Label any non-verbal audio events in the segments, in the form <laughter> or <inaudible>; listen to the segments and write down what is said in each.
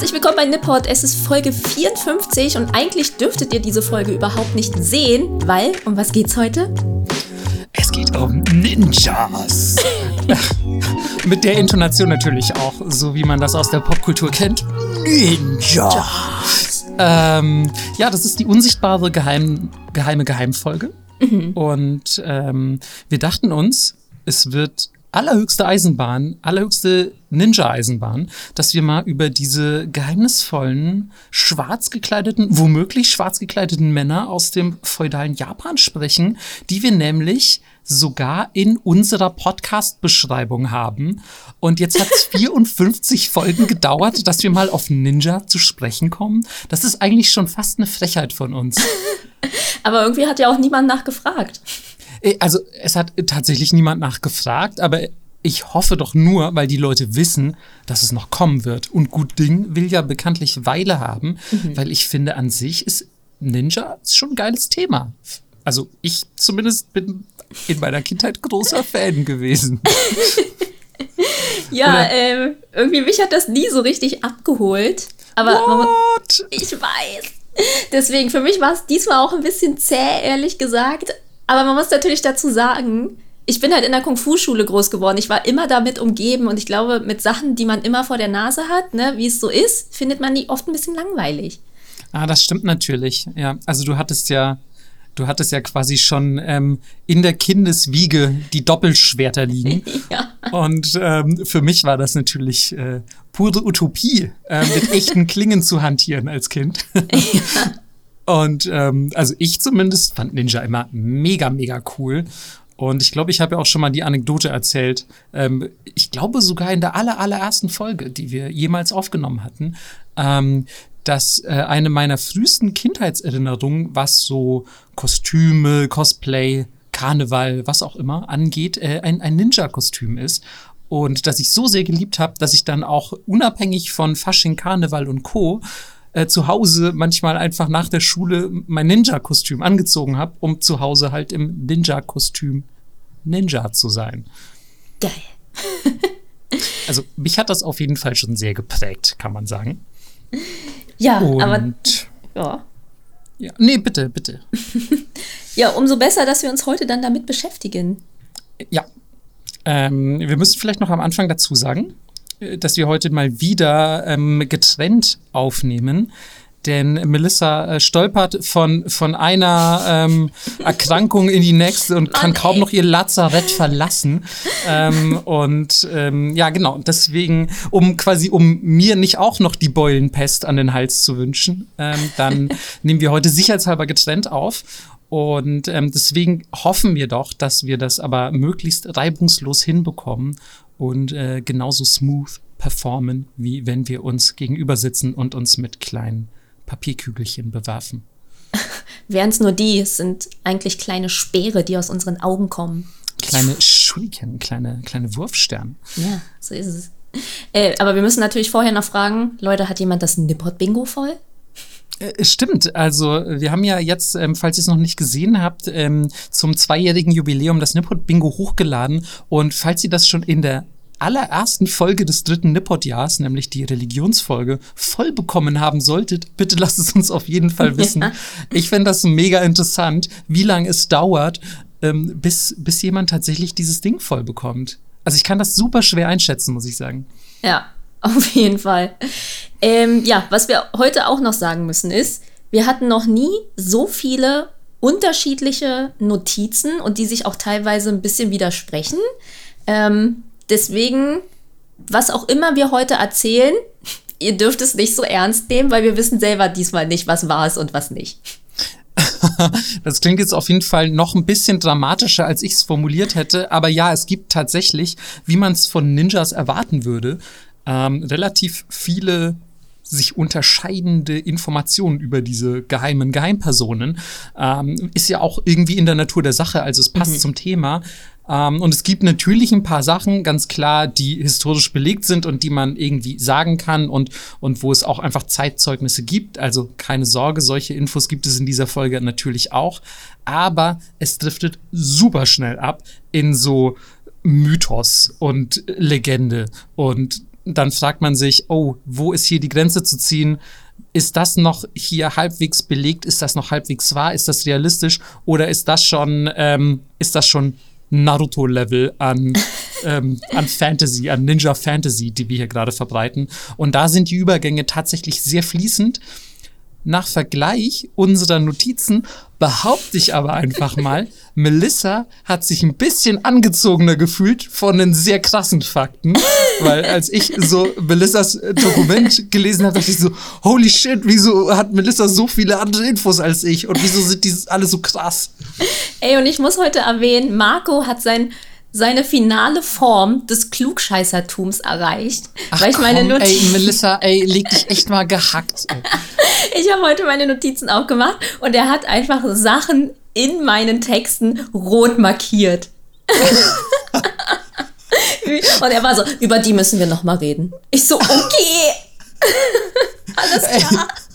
Herzlich willkommen bei Nipport. Es ist Folge 54 und eigentlich dürftet ihr diese Folge überhaupt nicht sehen, weil, um was geht's heute? Es geht um Ninjas. <laughs> Mit der Intonation natürlich auch, so wie man das aus der Popkultur kennt. Ninja. Ähm, ja, das ist die unsichtbare Geheim, geheime Geheimfolge. Mhm. Und ähm, wir dachten uns, es wird allerhöchste Eisenbahn, allerhöchste Ninja-Eisenbahn, dass wir mal über diese geheimnisvollen, schwarz gekleideten, womöglich schwarz gekleideten Männer aus dem feudalen Japan sprechen, die wir nämlich sogar in unserer Podcast-Beschreibung haben. Und jetzt hat es 54 Folgen gedauert, dass wir mal auf Ninja zu sprechen kommen. Das ist eigentlich schon fast eine Frechheit von uns. <laughs> Aber irgendwie hat ja auch niemand nachgefragt. Äh, also es hat tatsächlich niemand nachgefragt, aber ich hoffe doch nur, weil die Leute wissen, dass es noch kommen wird. Und Gut Ding will ja bekanntlich Weile haben, mhm. weil ich finde, an sich ist Ninja ist schon ein geiles Thema. Also ich zumindest bin in meiner Kindheit großer Fan gewesen. <laughs> ja, ähm, irgendwie mich hat das nie so richtig abgeholt. Aber What? ich weiß. Deswegen, für mich war es diesmal auch ein bisschen zäh, ehrlich gesagt. Aber man muss natürlich dazu sagen, ich bin halt in der Kung-Fu-Schule groß geworden. Ich war immer damit umgeben und ich glaube, mit Sachen, die man immer vor der Nase hat, ne, wie es so ist, findet man die oft ein bisschen langweilig. Ah, das stimmt natürlich. Ja, also du hattest ja, du hattest ja quasi schon ähm, in der Kindeswiege die Doppelschwerter liegen. <laughs> ja. Und ähm, für mich war das natürlich äh, pure Utopie, äh, mit echten Klingen zu hantieren als Kind. <laughs> <laughs> ja. Und ähm, also ich zumindest fand Ninja immer mega, mega cool. Und ich glaube, ich habe ja auch schon mal die Anekdote erzählt. Ähm, ich glaube sogar in der aller, allerersten Folge, die wir jemals aufgenommen hatten, ähm, dass äh, eine meiner frühesten Kindheitserinnerungen, was so Kostüme, Cosplay, Karneval, was auch immer angeht, äh, ein, ein Ninja-Kostüm ist. Und dass ich so sehr geliebt habe, dass ich dann auch unabhängig von Fasching, Karneval und Co äh, zu Hause manchmal einfach nach der Schule mein Ninja-Kostüm angezogen habe, um zu Hause halt im Ninja-Kostüm Ninja zu sein. Geil. <laughs> also mich hat das auf jeden Fall schon sehr geprägt, kann man sagen. Ja, Und, aber ja. ja. Nee, bitte, bitte. <laughs> ja, umso besser, dass wir uns heute dann damit beschäftigen. Ja. Ähm, wir müssen vielleicht noch am Anfang dazu sagen, dass wir heute mal wieder ähm, getrennt aufnehmen. Denn Melissa äh, stolpert von, von einer ähm, <laughs> Erkrankung in die nächste und kann kaum ey. noch ihr Lazarett verlassen. ähm, <laughs> und ähm, ja, genau, deswegen, um quasi, um mir nicht auch noch die Beulenpest an den Hals zu wünschen, ähm, dann <laughs> nehmen wir heute sicherheitshalber getrennt auf. Und ähm, deswegen hoffen wir doch, dass wir das aber möglichst reibungslos hinbekommen und äh, genauso smooth performen, wie wenn wir uns gegenüber sitzen und uns mit kleinen Papierkügelchen bewerfen. <laughs> Wären es nur die, es sind eigentlich kleine Speere, die aus unseren Augen kommen. Kleine Shuriken, kleine, kleine Wurfsterne. Ja, so ist es. Äh, aber wir müssen natürlich vorher noch fragen, Leute, hat jemand das Nippot-Bingo voll? Äh, stimmt, also wir haben ja jetzt, ähm, falls ihr es noch nicht gesehen habt, ähm, zum zweijährigen Jubiläum das Nippot-Bingo hochgeladen. Und falls ihr das schon in der allerersten Folge des dritten Nippot-Jahres, nämlich die Religionsfolge, voll bekommen haben solltet, bitte lasst es uns auf jeden Fall <laughs> wissen. Ja. Ich fände das mega interessant, wie lange es dauert, ähm, bis, bis jemand tatsächlich dieses Ding voll bekommt. Also ich kann das super schwer einschätzen, muss ich sagen. Ja, <laughs> auf jeden Fall. Ähm, ja, was wir heute auch noch sagen müssen ist, wir hatten noch nie so viele unterschiedliche Notizen und die sich auch teilweise ein bisschen widersprechen. Ähm, deswegen, was auch immer wir heute erzählen, <laughs> ihr dürft es nicht so ernst nehmen, weil wir wissen selber diesmal nicht, was war es und was nicht. <laughs> Das klingt jetzt auf jeden Fall noch ein bisschen dramatischer, als ich es formuliert hätte. Aber ja, es gibt tatsächlich, wie man es von Ninjas erwarten würde, ähm, relativ viele sich unterscheidende Informationen über diese geheimen Geheimpersonen. Ähm, ist ja auch irgendwie in der Natur der Sache, also es passt mhm. zum Thema. Ähm, und es gibt natürlich ein paar Sachen, ganz klar, die historisch belegt sind und die man irgendwie sagen kann und, und wo es auch einfach Zeitzeugnisse gibt. Also keine Sorge, solche Infos gibt es in dieser Folge natürlich auch. Aber es driftet super schnell ab in so Mythos und Legende und dann fragt man sich, oh, wo ist hier die Grenze zu ziehen? Ist das noch hier halbwegs belegt? Ist das noch halbwegs wahr? Ist das realistisch? Oder ist das schon, ähm, ist das schon Naruto-Level an, <laughs> ähm, an Fantasy, an Ninja Fantasy, die wir hier gerade verbreiten? Und da sind die Übergänge tatsächlich sehr fließend. Nach Vergleich unserer Notizen behaupte ich aber einfach <laughs> mal, Melissa hat sich ein bisschen angezogener gefühlt von den sehr krassen Fakten. <laughs> Weil als ich so Melissas Dokument gelesen habe, dachte ich so, holy shit, wieso hat Melissa so viele andere Infos als ich? Und wieso sind die alle so krass? Ey, und ich muss heute erwähnen, Marco hat sein seine finale Form des Klugscheißertums erreicht. Ach, weil ich meine komm, ey, Melissa, ey, leg dich echt mal gehackt. <laughs> ich habe heute meine Notizen aufgemacht und er hat einfach Sachen in meinen Texten rot markiert. <laughs> und er war so, über die müssen wir noch mal reden. Ich so, okay. <laughs> Alles klar. Ey.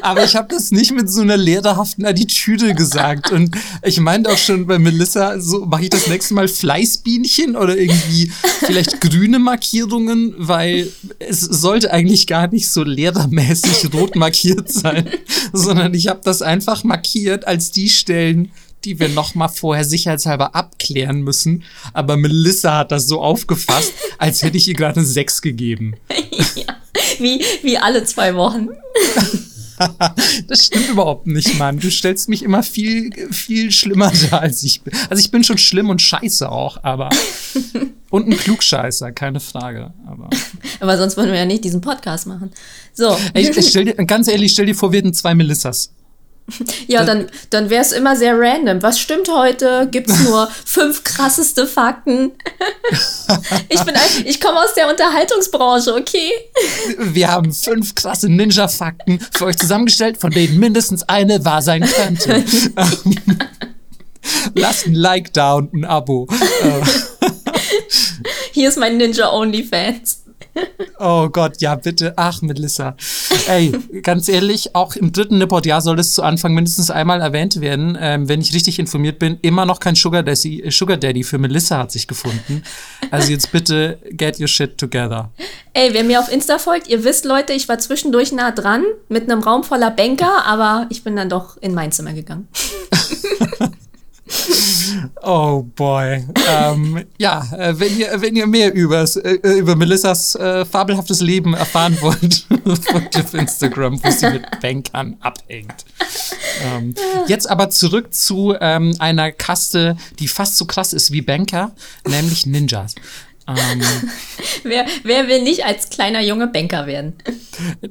Aber ich habe das nicht mit so einer lehrerhaften Attitüde gesagt. Und ich meinte auch schon bei Melissa, so mache ich das nächste Mal Fleißbienchen oder irgendwie vielleicht grüne Markierungen, weil es sollte eigentlich gar nicht so lehrermäßig rot markiert sein, <laughs> sondern ich habe das einfach markiert als die Stellen, die wir noch mal vorher sicherheitshalber abklären müssen. Aber Melissa hat das so aufgefasst, <laughs> als hätte ich ihr gerade eine 6 gegeben. <laughs> ja, wie, wie alle zwei Wochen. das stimmt überhaupt nicht, Mann. Du stellst mich immer viel, viel schlimmer dar, als ich bin. Also ich bin schon schlimm und scheiße auch, aber. <laughs> Und ein Klugscheißer, keine Frage. Aber, aber sonst würden wir ja nicht diesen Podcast machen. So. Ey, stell dir, ganz ehrlich, stell dir vor, wir hätten zwei Melissas. Ja, dann, dann wäre es immer sehr random. Was stimmt heute? Gibt es nur <laughs> fünf krasseste Fakten? <laughs> ich bin ich komme aus der Unterhaltungsbranche, okay? Wir haben fünf krasse Ninja-Fakten für euch zusammengestellt, von denen mindestens eine wahr sein könnte. <laughs> Lasst ein Like da und ein Abo. Hier ist mein Ninja OnlyFans. Oh Gott, ja, bitte. Ach, Melissa. Ey, ganz ehrlich, auch im dritten Nipport-Jahr soll es zu Anfang mindestens einmal erwähnt werden. Ähm, wenn ich richtig informiert bin, immer noch kein Sugar Daddy, Sugar Daddy für Melissa hat sich gefunden. Also jetzt bitte get your shit together. Ey, wer mir auf Insta folgt, ihr wisst, Leute, ich war zwischendurch nah dran mit einem Raum voller Banker, aber ich bin dann doch in mein Zimmer gegangen. <laughs> <laughs> Oh boy. ähm, ja, äh, wenn, ihr, wenn ihr mehr übers, äh, über Melissas äh, fabelhaftes Leben erfahren wollt, <laughs> folgt auf Instagram, wo sie mit Bankern abhängt. Ähm, jetzt aber zurück zu ähm, einer Kaste, die fast so krass ist wie Banker, nämlich Ninjas. Ähm, <laughs> wer, wer will nicht als kleiner Junge Banker werden?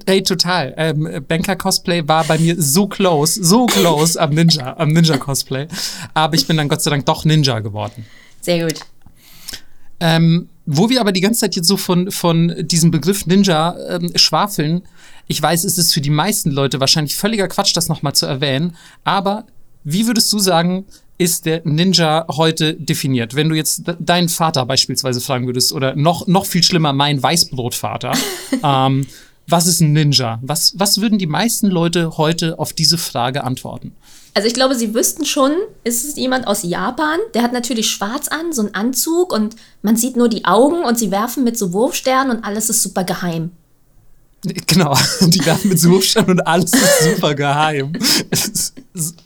Ey, total. Ähm, Banker-Cosplay war bei mir so close, so close am Ninja, am Ninja-Cosplay. Aber ich bin dann Gott sei Dank doch Ninja geworden. Sehr gut. Ähm, wo wir aber die ganze Zeit jetzt so von, von diesem Begriff Ninja ähm, schwafeln, ich weiß, es ist für die meisten Leute wahrscheinlich völliger Quatsch, das nochmal zu erwähnen, aber wie würdest du sagen, ist der Ninja heute definiert? Wenn du jetzt deinen Vater beispielsweise fragen würdest oder noch, noch viel schlimmer, mein Weißbrotvater, <laughs> ähm, was ist ein Ninja? Was, was würden die meisten Leute heute auf diese Frage antworten? Also ich glaube, sie wüssten schon, ist es jemand aus Japan, der hat natürlich schwarz an, so einen Anzug und man sieht nur die Augen und sie werfen mit so Wurfsternen und alles ist super geheim. Genau, <laughs> die werfen mit Suchstand und alles ist super geheim.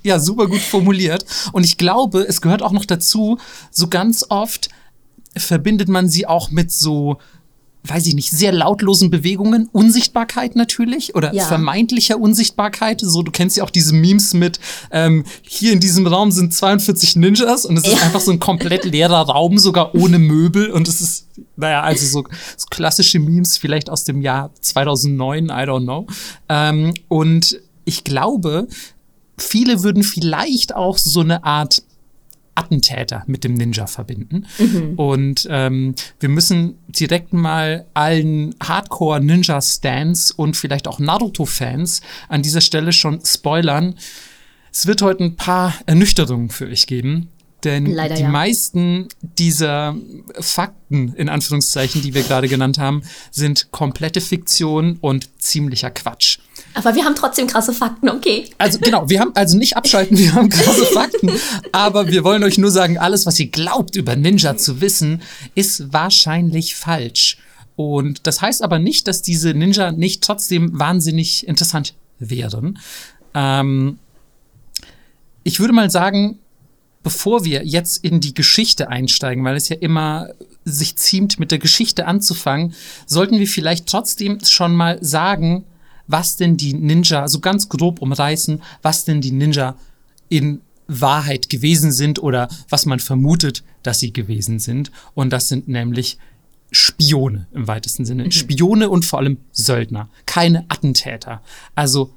Ja super gut formuliert. Und ich glaube, es gehört auch noch dazu, so ganz oft verbindet man sie auch mit so weiß ich nicht, sehr lautlosen Bewegungen, Unsichtbarkeit natürlich oder ja. vermeintlicher Unsichtbarkeit. So, du kennst ja auch diese Memes mit, ähm, hier in diesem Raum sind 42 Ninjas und es ja. ist einfach so ein komplett leerer Raum, sogar ohne Möbel und es ist, naja, also so, so klassische Memes vielleicht aus dem Jahr 2009, I don't know. Ähm, und ich glaube, viele würden vielleicht auch so eine Art Attentäter mit dem Ninja verbinden. Mhm. Und ähm, wir müssen direkt mal allen Hardcore-Ninja-Stans und vielleicht auch Naruto-Fans an dieser Stelle schon spoilern. Es wird heute ein paar Ernüchterungen für euch geben. Denn Leider, die ja. meisten dieser Fakten, in Anführungszeichen, die wir gerade genannt haben, sind komplette Fiktion und ziemlicher Quatsch. Aber wir haben trotzdem krasse Fakten, okay. Also genau, wir haben also nicht abschalten, wir haben krasse <laughs> Fakten, aber wir wollen euch nur sagen, alles, was ihr glaubt über Ninja zu wissen, ist wahrscheinlich falsch. Und das heißt aber nicht, dass diese Ninja nicht trotzdem wahnsinnig interessant wären. Ähm, ich würde mal sagen, bevor wir jetzt in die Geschichte einsteigen, weil es ja immer sich ziemt, mit der Geschichte anzufangen, sollten wir vielleicht trotzdem schon mal sagen, was denn die Ninja, so ganz grob umreißen, was denn die Ninja in Wahrheit gewesen sind oder was man vermutet, dass sie gewesen sind. Und das sind nämlich Spione im weitesten Sinne. Mhm. Spione und vor allem Söldner, keine Attentäter. Also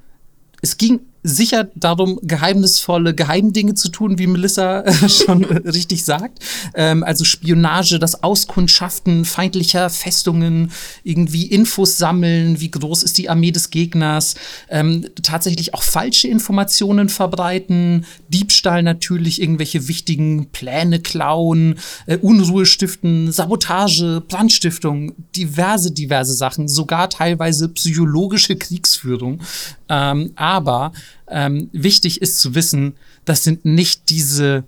es ging sicher darum, geheimnisvolle Geheimdinge zu tun, wie Melissa <laughs> schon richtig sagt. Ähm, also Spionage, das Auskundschaften feindlicher Festungen, irgendwie Infos sammeln, wie groß ist die Armee des Gegners, ähm, tatsächlich auch falsche Informationen verbreiten, Diebstahl natürlich, irgendwelche wichtigen Pläne klauen, äh, Unruhe stiften, Sabotage, Brandstiftung, diverse, diverse Sachen, sogar teilweise psychologische Kriegsführung. Ähm, aber ähm, wichtig ist zu wissen, das sind nicht diese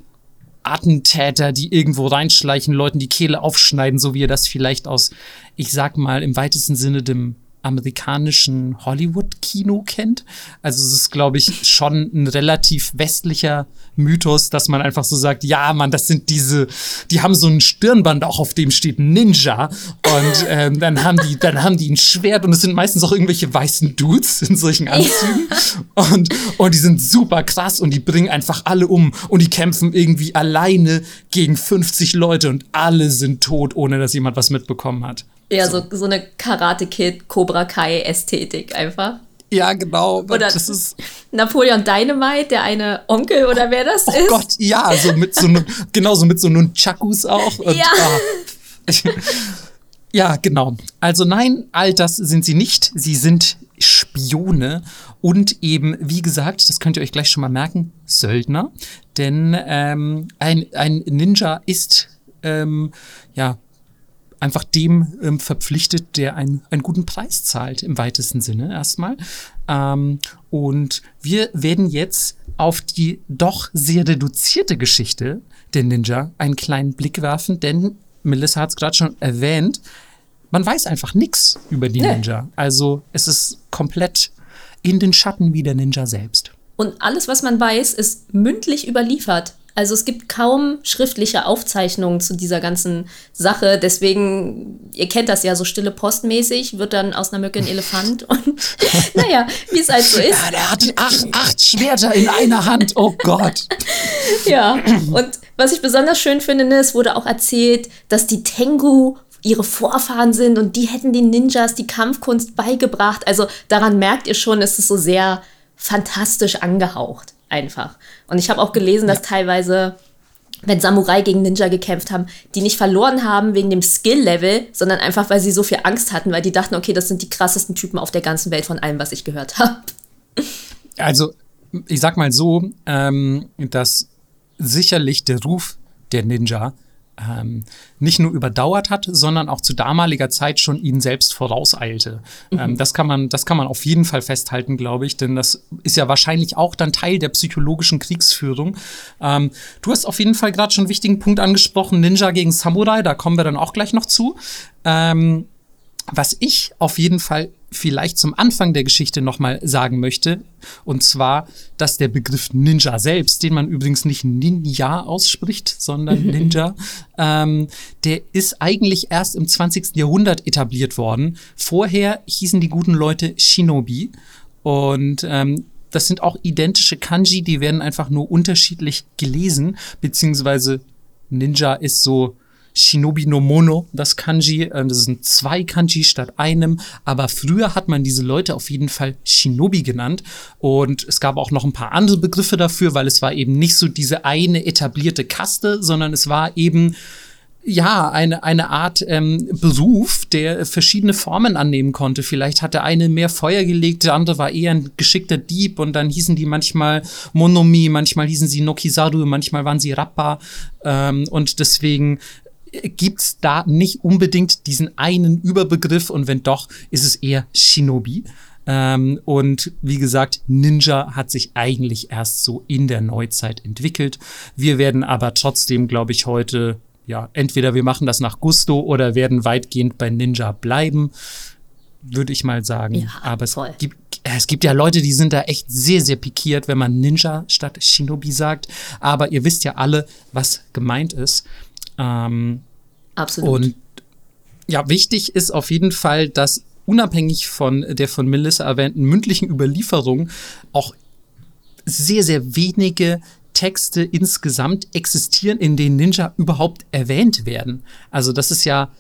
Attentäter, die irgendwo reinschleichen, Leuten die Kehle aufschneiden, so wie ihr das vielleicht aus, ich sag mal, im weitesten Sinne dem amerikanischen Hollywood-Kino kennt. Also es ist, glaube ich, schon ein relativ westlicher Mythos, dass man einfach so sagt, ja, Mann, das sind diese, die haben so ein Stirnband auch, auf dem steht Ninja. Und ähm, dann haben die, dann haben die ein Schwert und es sind meistens auch irgendwelche weißen Dudes in solchen Anzügen. Ja. Und, und die sind super krass und die bringen einfach alle um und die kämpfen irgendwie alleine gegen 50 Leute und alle sind tot, ohne dass jemand was mitbekommen hat. Ja, so, so eine Karate-Kid, Cobra Kai-Ästhetik einfach. Ja, genau. Oder das ist Napoleon Dynamite, der eine Onkel oder wer das oh ist. Oh Gott, ja, so mit so <laughs> genauso mit so Nunchakus auch. Und, ja. Ah. <laughs> ja, genau. Also nein, all das sind sie nicht. Sie sind Spione und eben, wie gesagt, das könnt ihr euch gleich schon mal merken, Söldner. Denn ähm, ein, ein Ninja ist ähm, ja einfach dem ähm, verpflichtet, der ein, einen guten Preis zahlt, im weitesten Sinne erstmal. Ähm, und wir werden jetzt auf die doch sehr reduzierte Geschichte der Ninja einen kleinen Blick werfen, denn Melissa hat es gerade schon erwähnt, man weiß einfach nichts über die nee. Ninja. Also es ist komplett in den Schatten wie der Ninja selbst. Und alles, was man weiß, ist mündlich überliefert. Also es gibt kaum schriftliche Aufzeichnungen zu dieser ganzen Sache. Deswegen, ihr kennt das ja so stille postmäßig, wird dann aus einer Mücke ein Elefant. <laughs> Und <laughs> naja, wie es halt so ist. Ja, der hat acht, acht Schwerter in einer Hand. Oh Gott. <laughs> ja, und was ich besonders schön finde, ne, es wurde auch erzählt, dass die Tengu ihre Vorfahren sind und die hätten den Ninjas die Kampfkunst beigebracht. Also daran merkt ihr schon, es ist so sehr fantastisch angehaucht einfach. Und ich habe auch gelesen, dass teilweise, wenn Samurai gegen Ninja gekämpft haben, die nicht verloren haben wegen dem Skill-Level, sondern einfach, weil sie so viel Angst hatten, weil die dachten, okay, das sind die krassesten Typen auf der ganzen Welt von allem, was ich gehört habe. Also, ich sag mal so, ähm, dass sicherlich der Ruf der Ninja ähm, nicht nur überdauert hat, sondern auch zu damaliger Zeit schon ihn selbst vorauseilte. Mhm. Ähm, das, kann man, das kann man auf jeden Fall festhalten, glaube ich, denn das ist ja wahrscheinlich auch dann Teil der psychologischen Kriegsführung. Ähm, du hast auf jeden Fall gerade schon einen wichtigen Punkt angesprochen, Ninja gegen Samurai, da kommen wir dann auch gleich noch zu. Ähm, was ich auf jeden Fall vielleicht zum Anfang der Geschichte nochmal sagen möchte, und zwar, dass der Begriff Ninja selbst, den man übrigens nicht Ninja ausspricht, sondern <laughs> Ninja, ähm, der ist eigentlich erst im 20. Jahrhundert etabliert worden. Vorher hießen die guten Leute Shinobi und ähm, das sind auch identische Kanji, die werden einfach nur unterschiedlich gelesen, beziehungsweise Ninja ist so Shinobi no Mono, das Kanji. Äh, das sind zwei Kanji statt einem. Aber früher hat man diese Leute auf jeden Fall Shinobi genannt. Und es gab auch noch ein paar andere Begriffe dafür, weil es war eben nicht so diese eine etablierte Kaste, sondern es war eben ja, eine, eine Art ähm, Beruf, der verschiedene Formen annehmen konnte. Vielleicht hat der eine mehr Feuer gelegt, der andere war eher ein geschickter Dieb und dann hießen die manchmal Monomi, manchmal hießen sie Nokizaru, manchmal waren sie Rappa. Ähm, und deswegen gibt es da nicht unbedingt diesen einen Überbegriff und wenn doch, ist es eher Shinobi. Ähm, und wie gesagt, Ninja hat sich eigentlich erst so in der Neuzeit entwickelt. Wir werden aber trotzdem, glaube ich, heute ja, entweder wir machen das nach Gusto oder werden weitgehend bei Ninja bleiben, würde ich mal sagen. Ja, Aber es gibt, es gibt ja Leute, die sind da echt sehr, sehr pikiert, wenn man Ninja statt Shinobi sagt. Aber ihr wisst ja alle, was gemeint ist. Ähm, Absolut. Und ja, wichtig ist auf jeden Fall, dass unabhängig von der von Melissa erwähnten mündlichen Überlieferung auch sehr, sehr wenige Texte insgesamt existieren, in denen Ninja überhaupt erwähnt werden. Also das ist ja,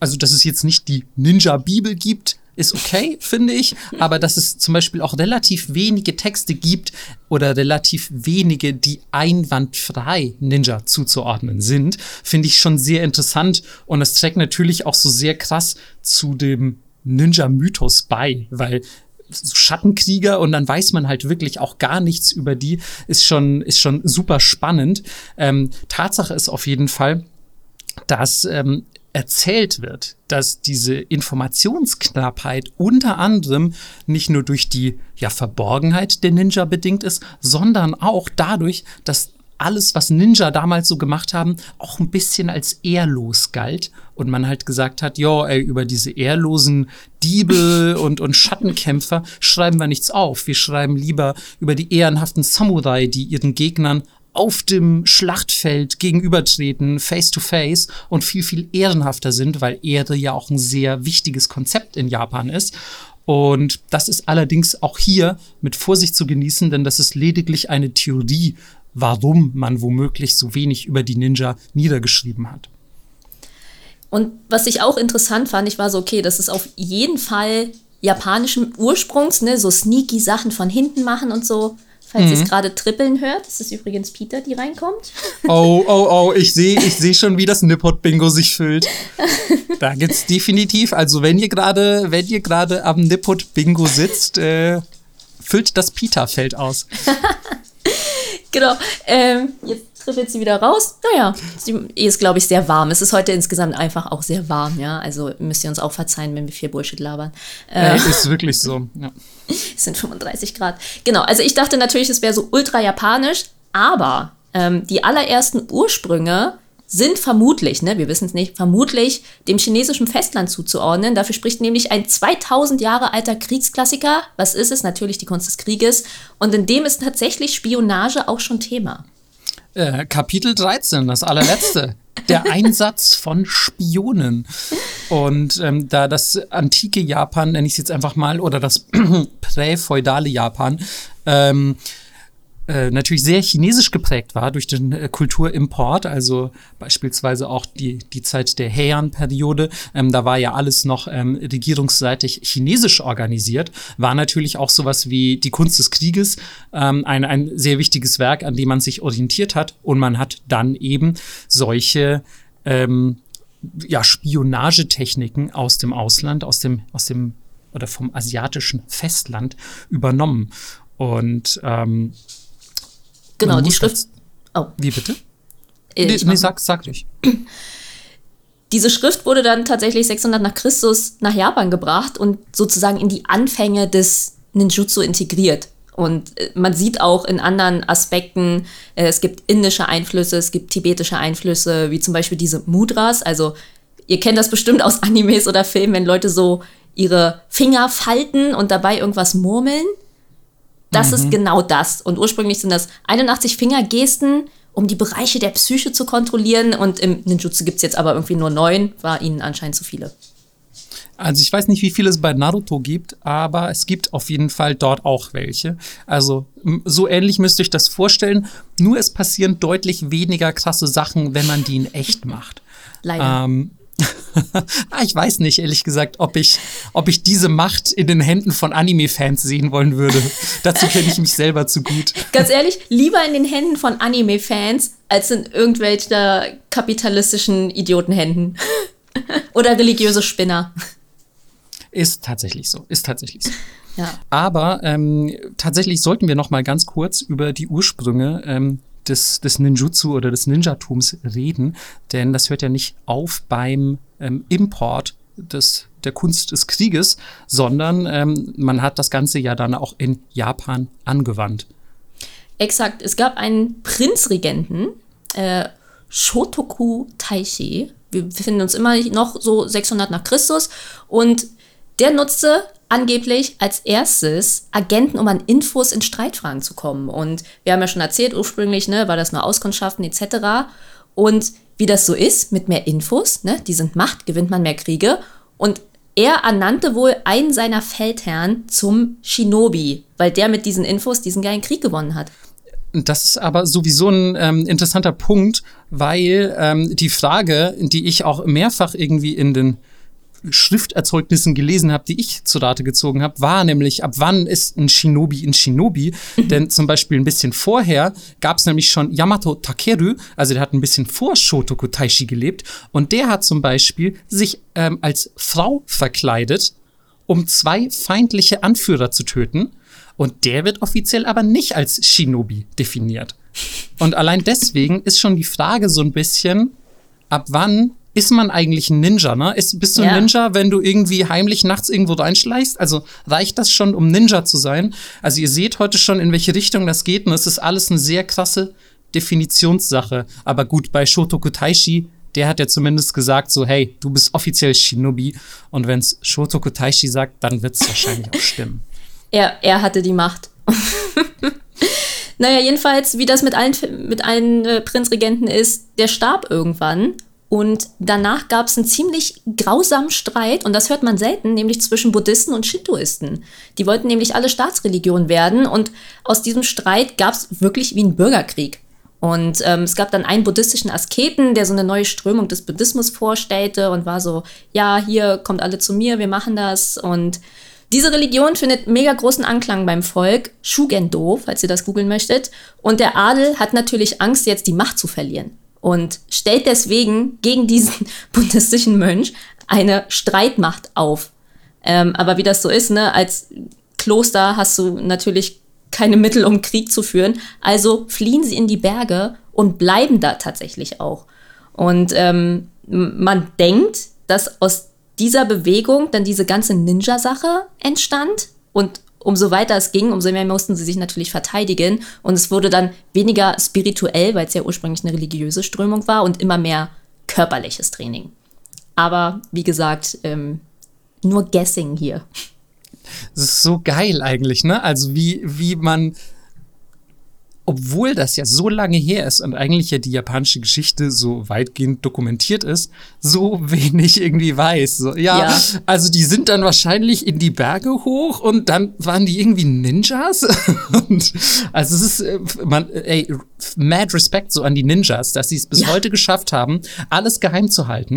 also dass es jetzt nicht die Ninja-Bibel gibt, ist okay, finde ich. Aber dass es zum Beispiel auch relativ wenige Texte gibt oder relativ wenige, die einwandfrei Ninja zuzuordnen sind, finde ich schon sehr interessant. Und das trägt natürlich auch so sehr krass zu dem Ninja-Mythos bei, weil Schattenkrieger und dann weiß man halt wirklich auch gar nichts über die, ist schon, ist schon super spannend. Ähm, Tatsache ist auf jeden Fall, dass ähm, erzählt wird, dass diese Informationsknappheit unter anderem nicht nur durch die ja, Verborgenheit der Ninja bedingt ist, sondern auch dadurch, dass alles, was Ninja damals so gemacht haben, auch ein bisschen als ehrlos galt. Und man halt gesagt hat, ja, ey, über diese ehrlosen Diebe <laughs> und, und Schattenkämpfer schreiben wir nichts auf. Wir schreiben lieber über die ehrenhaften Samurai, die ihren Gegnern auf dem Schlachtfeld gegenübertreten, face to face und viel, viel ehrenhafter sind, weil Ehre ja auch ein sehr wichtiges Konzept in Japan ist. Und das ist allerdings auch hier mit Vorsicht zu genießen, denn das ist lediglich eine Theorie, warum man womöglich so wenig über die Ninja niedergeschrieben hat. Und was ich auch interessant fand, ich war so, okay, das ist auf jeden Fall japanischen Ursprungs, ne, so sneaky Sachen von hinten machen und so. Falls mhm. ihr es gerade trippeln hört, das ist übrigens Peter, die reinkommt. <laughs> Oh, oh, oh, ich sehe ich seh schon, wie das Nippot-Bingo sich füllt. <laughs> Da gibt's definitiv, also wenn ihr gerade, wenn ihr gerade am Nippot-Bingo sitzt, äh, füllt das Peter-Feld aus. <laughs> genau. Ähm, jetzt trippelt sie wieder raus. Naja, sie ist, glaube ich, sehr warm. Es ist heute insgesamt einfach auch sehr warm, ja. Also müsst ihr uns auch verzeihen, wenn wir viel Bullshit labern. Äh, äh, ist wirklich so, ja. <laughs> Es sind 35 Grad. Genau, also ich dachte natürlich, es wäre so ultra japanisch, aber ähm, die allerersten Ursprünge sind vermutlich, ne, wir wissen es nicht, vermutlich dem chinesischen Festland zuzuordnen. Dafür spricht nämlich ein 2000 Jahre alter Kriegsklassiker. Was ist es? Natürlich die Kunst des Krieges. Und in dem ist tatsächlich Spionage auch schon Thema. Äh, Kapitel 13, das allerletzte. <laughs> der Einsatz von Spionen. Und ähm, da das antike Japan, nenne ich es jetzt einfach mal, oder das <clears throat> präfeudale Japan, ähm, äh, natürlich sehr chinesisch geprägt war durch den äh, Kulturimport, also beispielsweise auch die, die Zeit der Heian-Periode. Ähm, da war ja alles noch ähm, regierungsseitig chinesisch organisiert, war natürlich auch sowas wie die Kunst des Krieges, ähm, ein, ein sehr wichtiges Werk, an dem man sich orientiert hat. Und man hat dann eben solche ähm, ja, Spionagetechniken aus dem Ausland, aus dem, aus dem oder vom asiatischen Festland übernommen. Und ähm, Genau, die Schrift. Oh. Wie bitte? Äh, nee, nee sag, sag dich. <clears throat> Diese Schrift wurde dann tatsächlich 600 nach Christus nach Japan gebracht und sozusagen in die Anfänge des Ninjutsu integriert. Und äh, man sieht auch in anderen Aspekten, äh, es gibt indische Einflüsse, es gibt tibetische Einflüsse, wie zum Beispiel diese Mudras. Also ihr kennt das bestimmt aus <laughs> Animes oder Filmen, wenn Leute so ihre Finger falten und dabei irgendwas murmeln. Das mhm. ist genau das. Und ursprünglich sind das 81 Fingergesten, um die Bereiche der Psyche zu kontrollieren. Und im Ninjutsu gibt es jetzt aber irgendwie nur neun, war ihnen anscheinend zu viele. Also ich weiß nicht, wie viele es bei Naruto gibt, aber es gibt auf jeden Fall dort auch welche. Also so ähnlich müsst ihr euch das vorstellen. Nur es passieren deutlich weniger krasse Sachen, wenn man die in echt macht. Leider. Ähm, <laughs> ich weiß nicht, ehrlich gesagt, ob ich, ob ich diese Macht in den Händen von Anime-Fans sehen wollen würde. <laughs> Dazu kenne ich mich selber zu gut. Ganz ehrlich, lieber in den Händen von Anime-Fans als in irgendwelchen kapitalistischen Idiotenhänden. <laughs> Oder religiöse Spinner. Ist tatsächlich so. Ist tatsächlich so. Ja. Aber ähm, tatsächlich sollten wir noch mal ganz kurz über die Ursprünge ähm, des, des Ninjutsu oder des Ninjatums reden, denn das hört ja nicht auf beim ähm, Import des, der Kunst des Krieges, sondern ähm, man hat das Ganze ja dann auch in Japan angewandt. Exakt. Es gab einen Prinzregenten, äh, Shotoku Taishi. Wir befinden uns immer noch so 600 nach Christus und der nutzte angeblich als erstes Agenten, um an Infos in Streitfragen zu kommen. Und wir haben ja schon erzählt, ursprünglich ne, war das nur Auskundschaften etc. Und wie das so ist mit mehr Infos, ne, die sind Macht, gewinnt man mehr Kriege. Und er ernannte wohl einen seiner Feldherren zum Shinobi, weil der mit diesen Infos diesen geilen Krieg gewonnen hat. Das ist aber sowieso ein ähm, interessanter Punkt, weil ähm, die Frage, die ich auch mehrfach irgendwie in den Schrifterzeugnissen gelesen habe, die ich zu Rate gezogen habe, war nämlich, ab wann ist ein Shinobi ein Shinobi? Mhm. Denn zum Beispiel ein bisschen vorher gab es nämlich schon Yamato Takeru, also der hat ein bisschen vor Shotoku Taishi gelebt und der hat zum Beispiel sich ähm, als Frau verkleidet, um zwei feindliche Anführer zu töten. Und der wird offiziell aber nicht als Shinobi definiert. Und allein deswegen ist schon die Frage so ein bisschen, ab wann ist man eigentlich ein Ninja, ne? Ist, bist du ja. ein Ninja, wenn du irgendwie heimlich nachts irgendwo reinschleichst? Also reicht das schon, um Ninja zu sein? Also ihr seht heute schon, in welche Richtung das geht und es ist alles eine sehr krasse Definitionssache. Aber gut, bei Shotoku Taishi, der hat ja zumindest gesagt so, hey, du bist offiziell Shinobi und wenn es Shotoku Taishi sagt, dann wird es wahrscheinlich auch stimmen. <laughs> Er, er hatte die Macht. <laughs> naja, jedenfalls, wie das mit allen, mit allen äh, Prinzregenten ist, der starb irgendwann und danach gab es einen ziemlich grausamen Streit, und das hört man selten, nämlich zwischen Buddhisten und Shintoisten. Die wollten nämlich alle Staatsreligion werden, und aus diesem Streit gab es wirklich wie einen Bürgerkrieg. Und ähm, es gab dann einen buddhistischen Asketen, der so eine neue Strömung des Buddhismus vorstellte und war so, ja, hier kommt alle zu mir, wir machen das. Und diese Religion findet mega großen Anklang beim Volk, Shugendo, falls ihr das googeln möchtet. Und der Adel hat natürlich Angst, jetzt die Macht zu verlieren und stellt deswegen gegen diesen <laughs> buddhistischen Mönch eine Streitmacht auf. Ähm, aber wie das so ist, ne, als Kloster hast du natürlich keine Mittel, um Krieg zu führen. Also fliehen sie in die Berge und bleiben da tatsächlich auch. Und ähm, man denkt, dass aus dieser Bewegung dann diese ganze Ninja-Sache entstand und umso weiter es ging, umso mehr mussten sie sich natürlich verteidigen. Und es wurde dann weniger spirituell, weil es ja ursprünglich eine religiöse Strömung war, und immer mehr körperliches Training. Aber wie gesagt, ähm, nur Guessing hier. Das ist so geil eigentlich, ne? Also wie, wie man obwohl das ja so lange her ist und eigentlich ja die japanische Geschichte so weitgehend dokumentiert ist, so wenig irgendwie weiß. So, ja, ja, also die sind dann wahrscheinlich in die Berge hoch und dann waren die irgendwie Ninjas. <laughs> und, also es ist, äh, man, ey, mad Respekt so an die Ninjas, dass sie es bis ja. heute geschafft haben, alles geheim zu halten.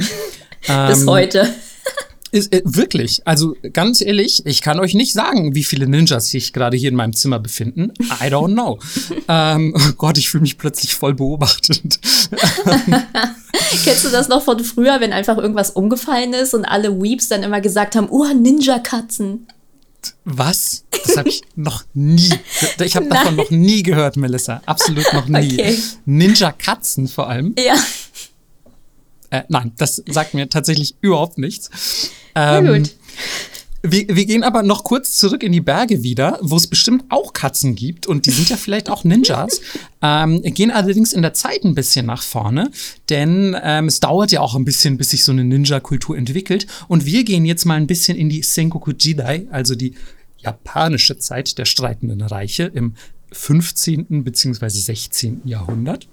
bis ähm, heute. Ist, äh, wirklich, also ganz ehrlich, ich kann euch nicht sagen, wie viele Ninjas sich gerade hier in meinem Zimmer befinden. I don't know. <laughs> ähm, oh Gott, ich fühle mich plötzlich voll beobachtet. <laughs> Kennst du das noch von früher, wenn einfach irgendwas umgefallen ist und alle Weeps dann immer gesagt haben, oh, Ninja-Katzen? Was? Das habe ich noch nie. <laughs> Ich habe davon noch nie gehört, Melissa. Absolut noch nie. Okay. Ninja-Katzen vor allem. Ja. Äh, nein, das sagt mir tatsächlich überhaupt nichts. Ähm, Na gut. Wir, wir gehen aber noch kurz zurück in die Berge wieder, wo es bestimmt auch Katzen gibt und die sind ja vielleicht auch Ninjas. <laughs> ähm, gehen allerdings in der Zeit ein bisschen nach vorne, denn ähm, es dauert ja auch ein bisschen, bis sich so eine Ninja-Kultur entwickelt. Und wir gehen jetzt mal ein bisschen in die Sengoku Jidai, also die japanische Zeit der streitenden Reiche im 15. bzw. 16. Jahrhundert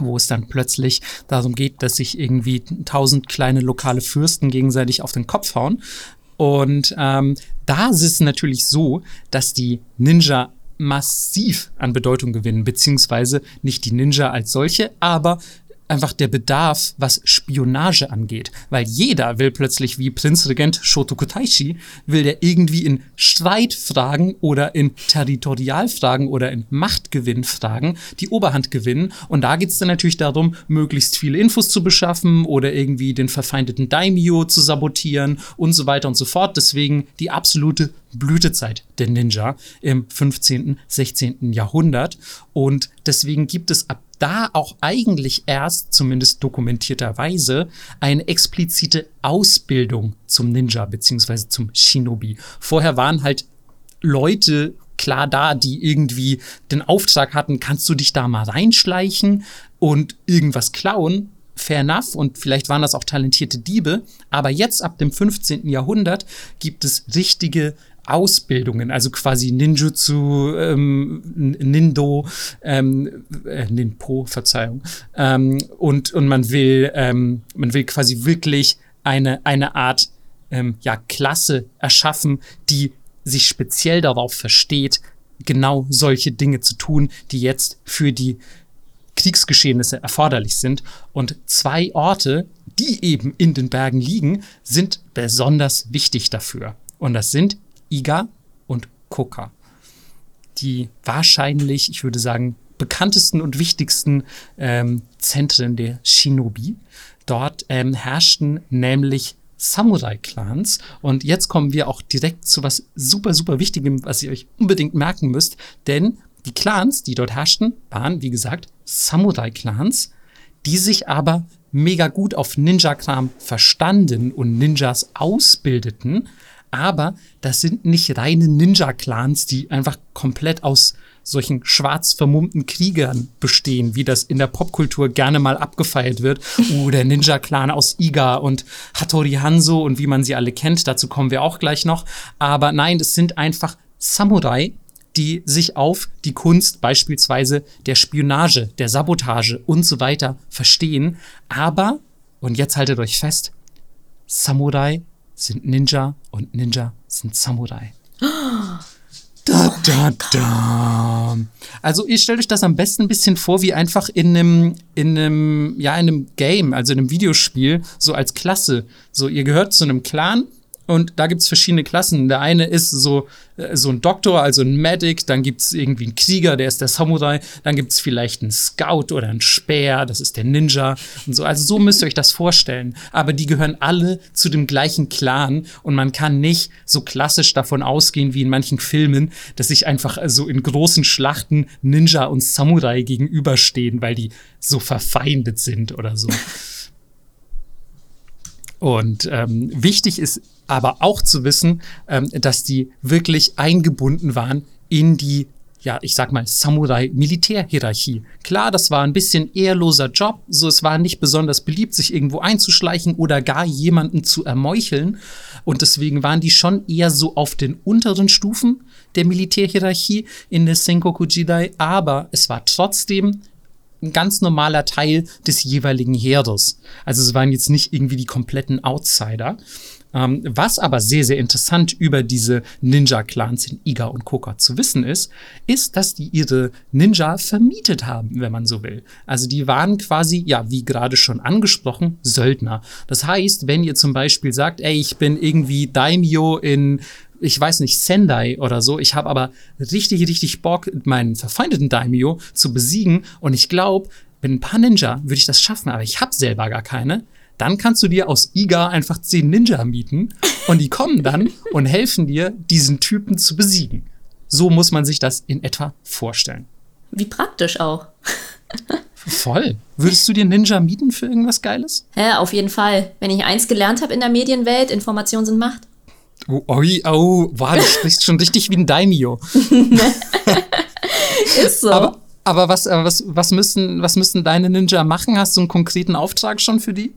wo es dann plötzlich darum geht, dass sich irgendwie tausend kleine lokale Fürsten gegenseitig auf den Kopf hauen. Und ähm, da ist es natürlich so, dass die Ninja massiv an Bedeutung gewinnen, beziehungsweise nicht die Ninja als solche, aber einfach der Bedarf, was Spionage angeht. Weil jeder will plötzlich, wie Prinzregent Shotoku Taishi, will der irgendwie in Streitfragen oder in Territorialfragen oder in Machtgewinnfragen die Oberhand gewinnen. Und da geht es dann natürlich darum, möglichst viele Infos zu beschaffen oder irgendwie den verfeindeten Daimyo zu sabotieren und so weiter und so fort. Deswegen die absolute Blütezeit der Ninja im 15., 16. Jahrhundert. Und deswegen gibt es ab da auch eigentlich erst, zumindest dokumentierterweise, eine explizite Ausbildung zum Ninja beziehungsweise zum Shinobi. Vorher waren halt Leute klar da, die irgendwie den Auftrag hatten, kannst du dich da mal reinschleichen und irgendwas klauen? Fair enough und vielleicht waren das auch talentierte Diebe, aber jetzt ab dem 15. Jahrhundert gibt es richtige Ausbildungen, also quasi Ninjutsu, ähm, Nindo, ähm, äh, Ninpo, Verzeihung. Ähm, und, und man will, ähm, man will quasi wirklich eine, eine Art ähm, ja, Klasse erschaffen, die sich speziell darauf versteht, genau solche Dinge zu tun, die jetzt für die Kriegsgeschehnisse erforderlich sind. Und zwei Orte, die eben in den Bergen liegen, sind besonders wichtig dafür. Und das sind Iga und Koka. Die wahrscheinlich, ich würde sagen, bekanntesten und wichtigsten ähm, Zentren der Shinobi. Dort ähm, herrschten nämlich Samurai-Clans. Und jetzt kommen wir auch direkt zu was super, super Wichtigem, was ihr euch unbedingt merken müsst. Denn die Clans, die dort herrschten, waren, wie gesagt, Samurai-Clans, die sich aber mega gut auf Ninja-Kram verstanden und Ninjas ausbildeten. Aber das sind nicht reine Ninja-Clans, die einfach komplett aus solchen schwarz vermummten Kriegern bestehen, wie das in der Popkultur gerne mal abgefeiert wird. Uh, der Ninja-Clan aus Iga und Hattori Hanzo und wie man sie alle kennt, dazu kommen wir auch gleich noch. Aber nein, das sind einfach Samurai, die sich auf die Kunst beispielsweise der Spionage, der Sabotage und so weiter verstehen. Aber, und jetzt haltet euch fest, Samurai sind Ninja und Ninja sind Samurai. <gasps> Da, da, da. Also ihr stellt euch das am besten ein bisschen vor wie einfach in einem, in einem, ja, in einem Game, also in einem Videospiel, so als Klasse. So, ihr gehört zu einem Clan und da gibt es verschiedene Klassen. Der eine ist so, äh, so ein Doktor, also ein Medic, dann gibt es irgendwie einen Krieger, der ist der Samurai, dann gibt es vielleicht einen Scout oder einen Speer, das ist der Ninja und so. Also so müsst ihr euch das vorstellen. Aber die gehören alle zu dem gleichen Clan und man kann nicht so klassisch davon ausgehen wie in manchen Filmen, dass sich einfach so in großen Schlachten Ninja und Samurai gegenüberstehen, weil die so verfeindet sind oder so. Und ähm, wichtig ist aber auch zu wissen, ähm, dass die wirklich eingebunden waren in die ja, ich sag mal, Samurai-Militärhierarchie. Klar, das war ein bisschen ehrloser Job, so es war nicht besonders beliebt, sich irgendwo einzuschleichen oder gar jemanden zu ermeucheln. Und deswegen waren die schon eher so auf den unteren Stufen der Militärhierarchie in der Senkoku Jidai, aber es war trotzdem ein ganz normaler Teil des jeweiligen Heeres. Also es waren jetzt nicht irgendwie die kompletten Outsider. Ähm, was aber sehr, sehr interessant über diese Ninja-Clans in Iga und Koka zu wissen ist, ist, dass die ihre Ninja vermietet haben, wenn man so will. Also die waren quasi, ja, wie gerade schon angesprochen, Söldner. Das heißt, wenn ihr zum Beispiel sagt, ey, ich bin irgendwie Daimyo in ich weiß nicht, Sendai oder so. Ich habe aber richtig, richtig Bock, meinen verfeindeten Daimyo zu besiegen. Und ich glaube, mit ein paar Ninja würde ich das schaffen, aber ich habe selber gar keine dann kannst du dir aus Iga einfach zehn Ninja mieten und die kommen dann und helfen dir, diesen Typen zu besiegen. So muss man sich das in etwa vorstellen. Wie praktisch auch. Voll. Würdest du dir Ninja mieten für irgendwas Geiles? Ja, auf jeden Fall. Wenn ich eins gelernt habe in der Medienwelt, Informationen sind Macht. Oh, oh, oh wow, du sprichst schon richtig wie ein Daimyo. <laughs> Ist so. Aber, aber was, was, was, müssen, was müssen deine Ninja machen? Hast du einen konkreten Auftrag schon für die?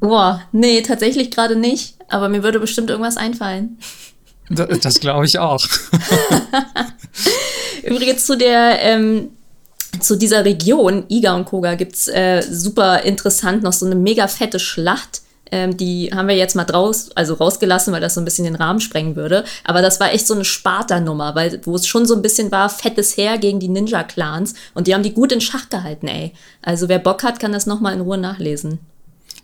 Boah, nee, tatsächlich gerade nicht. Aber mir würde bestimmt irgendwas einfallen. Das, das glaube ich auch. <laughs> Übrigens zu der, ähm, zu dieser Region, Iga und Koga, gibt es äh, super interessant noch so eine mega fette Schlacht. Ähm, die haben wir jetzt mal draus, also rausgelassen, weil das so ein bisschen den Rahmen sprengen würde. Aber das war echt so eine Sparta-Nummer, weil wo es schon so ein bisschen war, fettes Heer gegen die Ninja-Clans. Und die haben die gut in Schach gehalten, ey. Also wer Bock hat, kann das nochmal in Ruhe nachlesen.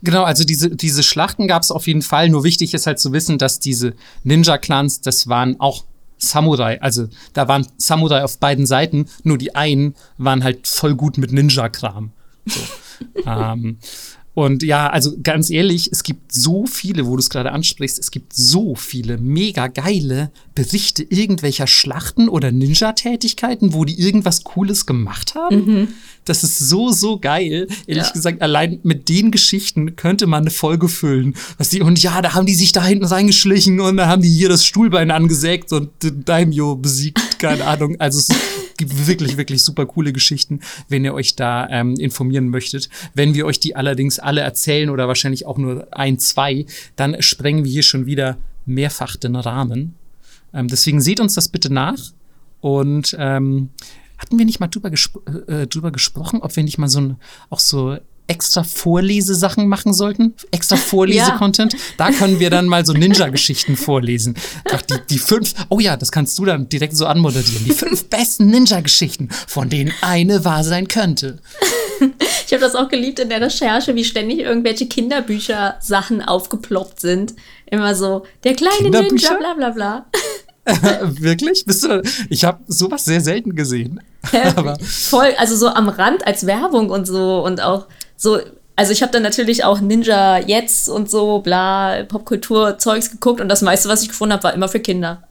Genau, also diese, diese Schlachten gab es auf jeden Fall. Nur wichtig ist halt zu wissen, dass diese Ninja-Clans, das waren auch Samurai. Also da waren Samurai auf beiden Seiten, nur die einen waren halt voll gut mit Ninja-Kram. So. <laughs> ähm, Und ja, also ganz ehrlich, es gibt so viele, wo du es gerade ansprichst, es gibt so viele mega geile Berichte irgendwelcher Schlachten oder Ninja-Tätigkeiten, wo die irgendwas Cooles gemacht haben. Mhm. Das ist so, so geil. Ehrlich ja. gesagt, allein mit den Geschichten könnte man eine Folge füllen. Was die, und ja, da haben die sich da hinten reingeschlichen und da haben die hier das Stuhlbein angesägt und Daimyo besiegt, keine Ahnung. Also es gibt wirklich, wirklich super coole Geschichten, wenn ihr euch da ähm, informieren möchtet. Wenn wir euch die allerdings alle erzählen oder wahrscheinlich auch nur ein, zwei, dann sprengen wir hier schon wieder mehrfach den Rahmen. Ähm, deswegen seht uns das bitte nach. Und ähm, hatten wir nicht mal drüber, gespro äh, drüber gesprochen, ob wir nicht mal so ein, auch so extra Vorlesesachen machen sollten, extra Vorlese-Content. Ja. Da können wir dann mal so Ninja-Geschichten vorlesen. Ach, die, die fünf, oh ja, das kannst du dann direkt so anmoderieren. Die fünf besten Ninja-Geschichten, von denen eine wahr sein könnte. <laughs> Ich habe das auch geliebt in der Recherche, wie ständig irgendwelche Kinderbücher-Sachen aufgeploppt sind. Immer so, der kleine Ninja, bla bla bla. <laughs> Wirklich? Bist du? Ich habe sowas sehr selten gesehen. Aber Voll, also so am Rand als Werbung und so und auch so, also ich habe dann natürlich auch Ninja jetzt und so, bla, Popkultur-Zeugs geguckt und das meiste, was ich gefunden habe, war immer für Kinder.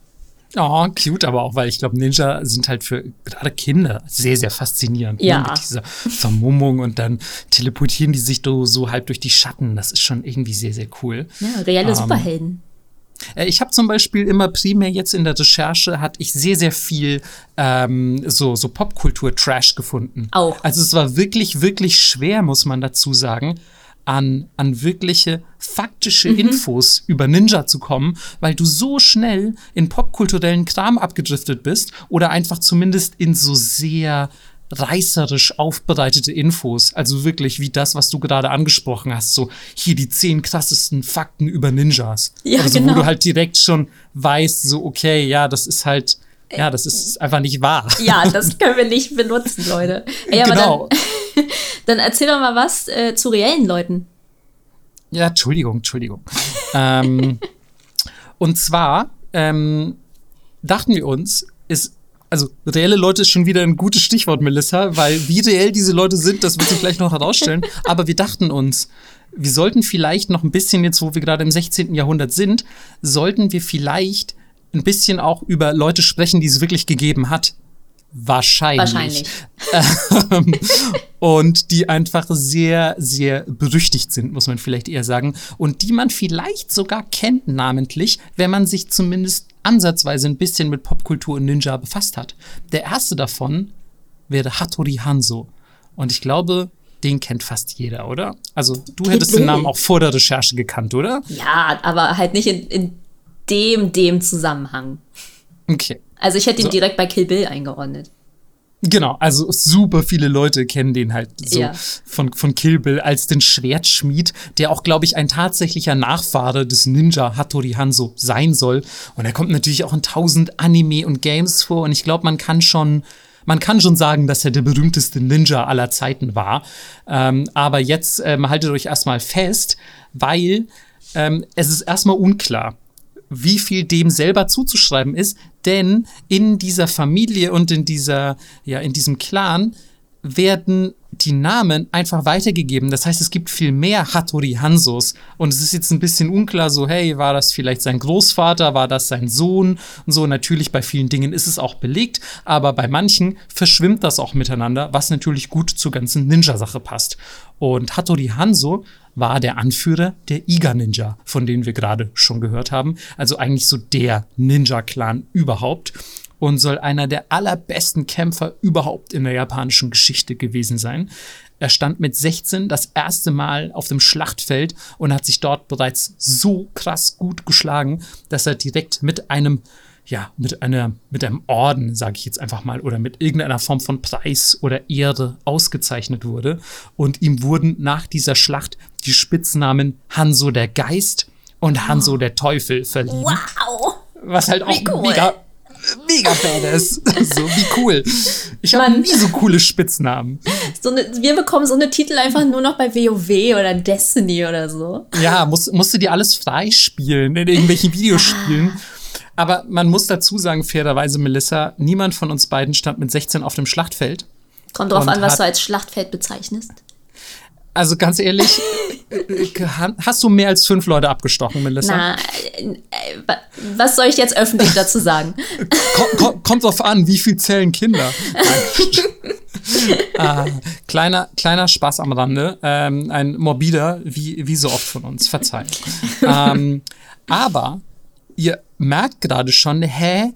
Oh, cute, aber auch, weil ich glaube, Ninja sind halt für gerade Kinder sehr, sehr faszinierend. Ne? Ja. Ne? Mit dieser Vermummung und dann teleportieren die sich so, so halb durch die Schatten. Das ist schon irgendwie sehr, sehr cool. Ja, reelle ähm, Superhelden. Äh, ich habe zum Beispiel immer primär jetzt in der Recherche hatte ich sehr, sehr viel ähm, so, so Popkultur-Trash gefunden. Auch. Also es war wirklich, wirklich schwer, muss man dazu sagen, an, an wirkliche faktische mhm. Infos über Ninja zu kommen, weil du so schnell in popkulturellen Kram abgedriftet bist oder einfach zumindest in so sehr reißerisch aufbereitete Infos. Also wirklich wie das, was du gerade angesprochen hast. So hier die zehn krassesten Fakten über Ninjas. Ja, also genau. wo du halt direkt schon weißt, so okay, ja, das ist halt, ja, das ist einfach nicht wahr. Ja, <laughs> das können wir nicht benutzen, Leute. Ey, genau. Dann, <laughs> dann, erzähl doch mal was äh, zu reellen Leuten. Ja, Entschuldigung, Entschuldigung. ähm, <laughs> und zwar ähm, dachten wir uns, ist also reelle Leute ist schon wieder ein gutes Stichwort, Melissa, weil wie reell diese Leute sind, das wird sich gleich noch herausstellen. Aber wir dachten uns, wir sollten vielleicht noch ein bisschen, jetzt wo wir gerade im 16. Jahrhundert sind, sollten wir vielleicht ein bisschen auch über Leute sprechen, die es wirklich gegeben hat. Wahrscheinlich. Wahrscheinlich. <laughs> und die einfach sehr, sehr berüchtigt sind, muss man vielleicht eher sagen. Und die man vielleicht sogar kennt namentlich, wenn man sich zumindest ansatzweise ein bisschen mit Popkultur und Ninja befasst hat. Der erste davon wäre Hattori Hanzo. Und ich glaube, den kennt fast jeder, oder? Also, du hättest den Namen auch vor der Recherche gekannt, oder? Ja, aber halt nicht in, in dem, dem Zusammenhang. Okay. Also ich hätte ihn so. direkt bei Kill Bill eingeordnet. Genau, also super viele Leute kennen den halt so ja. von, von Kill Bill als den Schwertschmied, der auch, glaube ich, ein tatsächlicher Nachfahre des Ninja Hattori Hanzo sein soll. Und er kommt natürlich auch in tausend Anime und Games vor. Und ich glaube, man kann schon, man kann schon sagen, dass er der berühmteste Ninja aller Zeiten war. Ähm, aber jetzt ähm, haltet euch erstmal fest, weil ähm, es ist erstmal unklar, wie viel dem selber zuzuschreiben ist, denn in dieser Familie und in dieser, ja, in diesem Clan werden die Namen einfach weitergegeben. Das heißt, es gibt viel mehr Hattori Hansos. Und es ist jetzt ein bisschen unklar, so, hey, war das vielleicht sein Großvater, war das sein Sohn? Und so, natürlich bei vielen Dingen ist es auch belegt, aber bei manchen verschwimmt das auch miteinander, was natürlich gut zur ganzen Ninja-Sache passt. Und Hattori Hanzo war der Anführer der Iga Ninja, von denen wir gerade schon gehört haben. Also eigentlich so der Ninja-Clan überhaupt und soll einer der allerbesten Kämpfer überhaupt in der japanischen Geschichte gewesen sein. Er stand mit 16 das erste Mal auf dem Schlachtfeld und hat sich dort bereits so krass gut geschlagen, dass er direkt mit einem ja, mit einer, mit einem Orden, sage ich jetzt einfach mal, oder mit irgendeiner Form von Preis oder Ehre ausgezeichnet wurde. Und ihm wurden nach dieser Schlacht die Spitznamen Hanso der Geist und Hanso der Teufel verliehen. Wow! Was halt auch cool. mega, mega badass. <laughs> so, wie cool. Ich habe nie so coole Spitznamen. So ne, wir bekommen so eine Titel einfach nur noch bei WoW oder Destiny oder so. Ja, musst, musst du dir alles freispielen in irgendwelchen Videospielen. Aber man muss dazu sagen, fairerweise, Melissa, niemand von uns beiden stand mit 16 auf dem Schlachtfeld. Kommt drauf an, was du als Schlachtfeld bezeichnest. Also ganz ehrlich, äh, hast du mehr als fünf Leute abgestochen, Melissa? Na, äh, was soll ich jetzt öffentlich dazu sagen? <laughs> Komm, kommt drauf an, wie viel zählen Kinder? <laughs> ah, kleiner, kleiner Spaß am Rande. Ähm, ein morbider, wie, wie so oft von uns. Verzeihen. ähm, aber ihr merkt gerade schon, hä?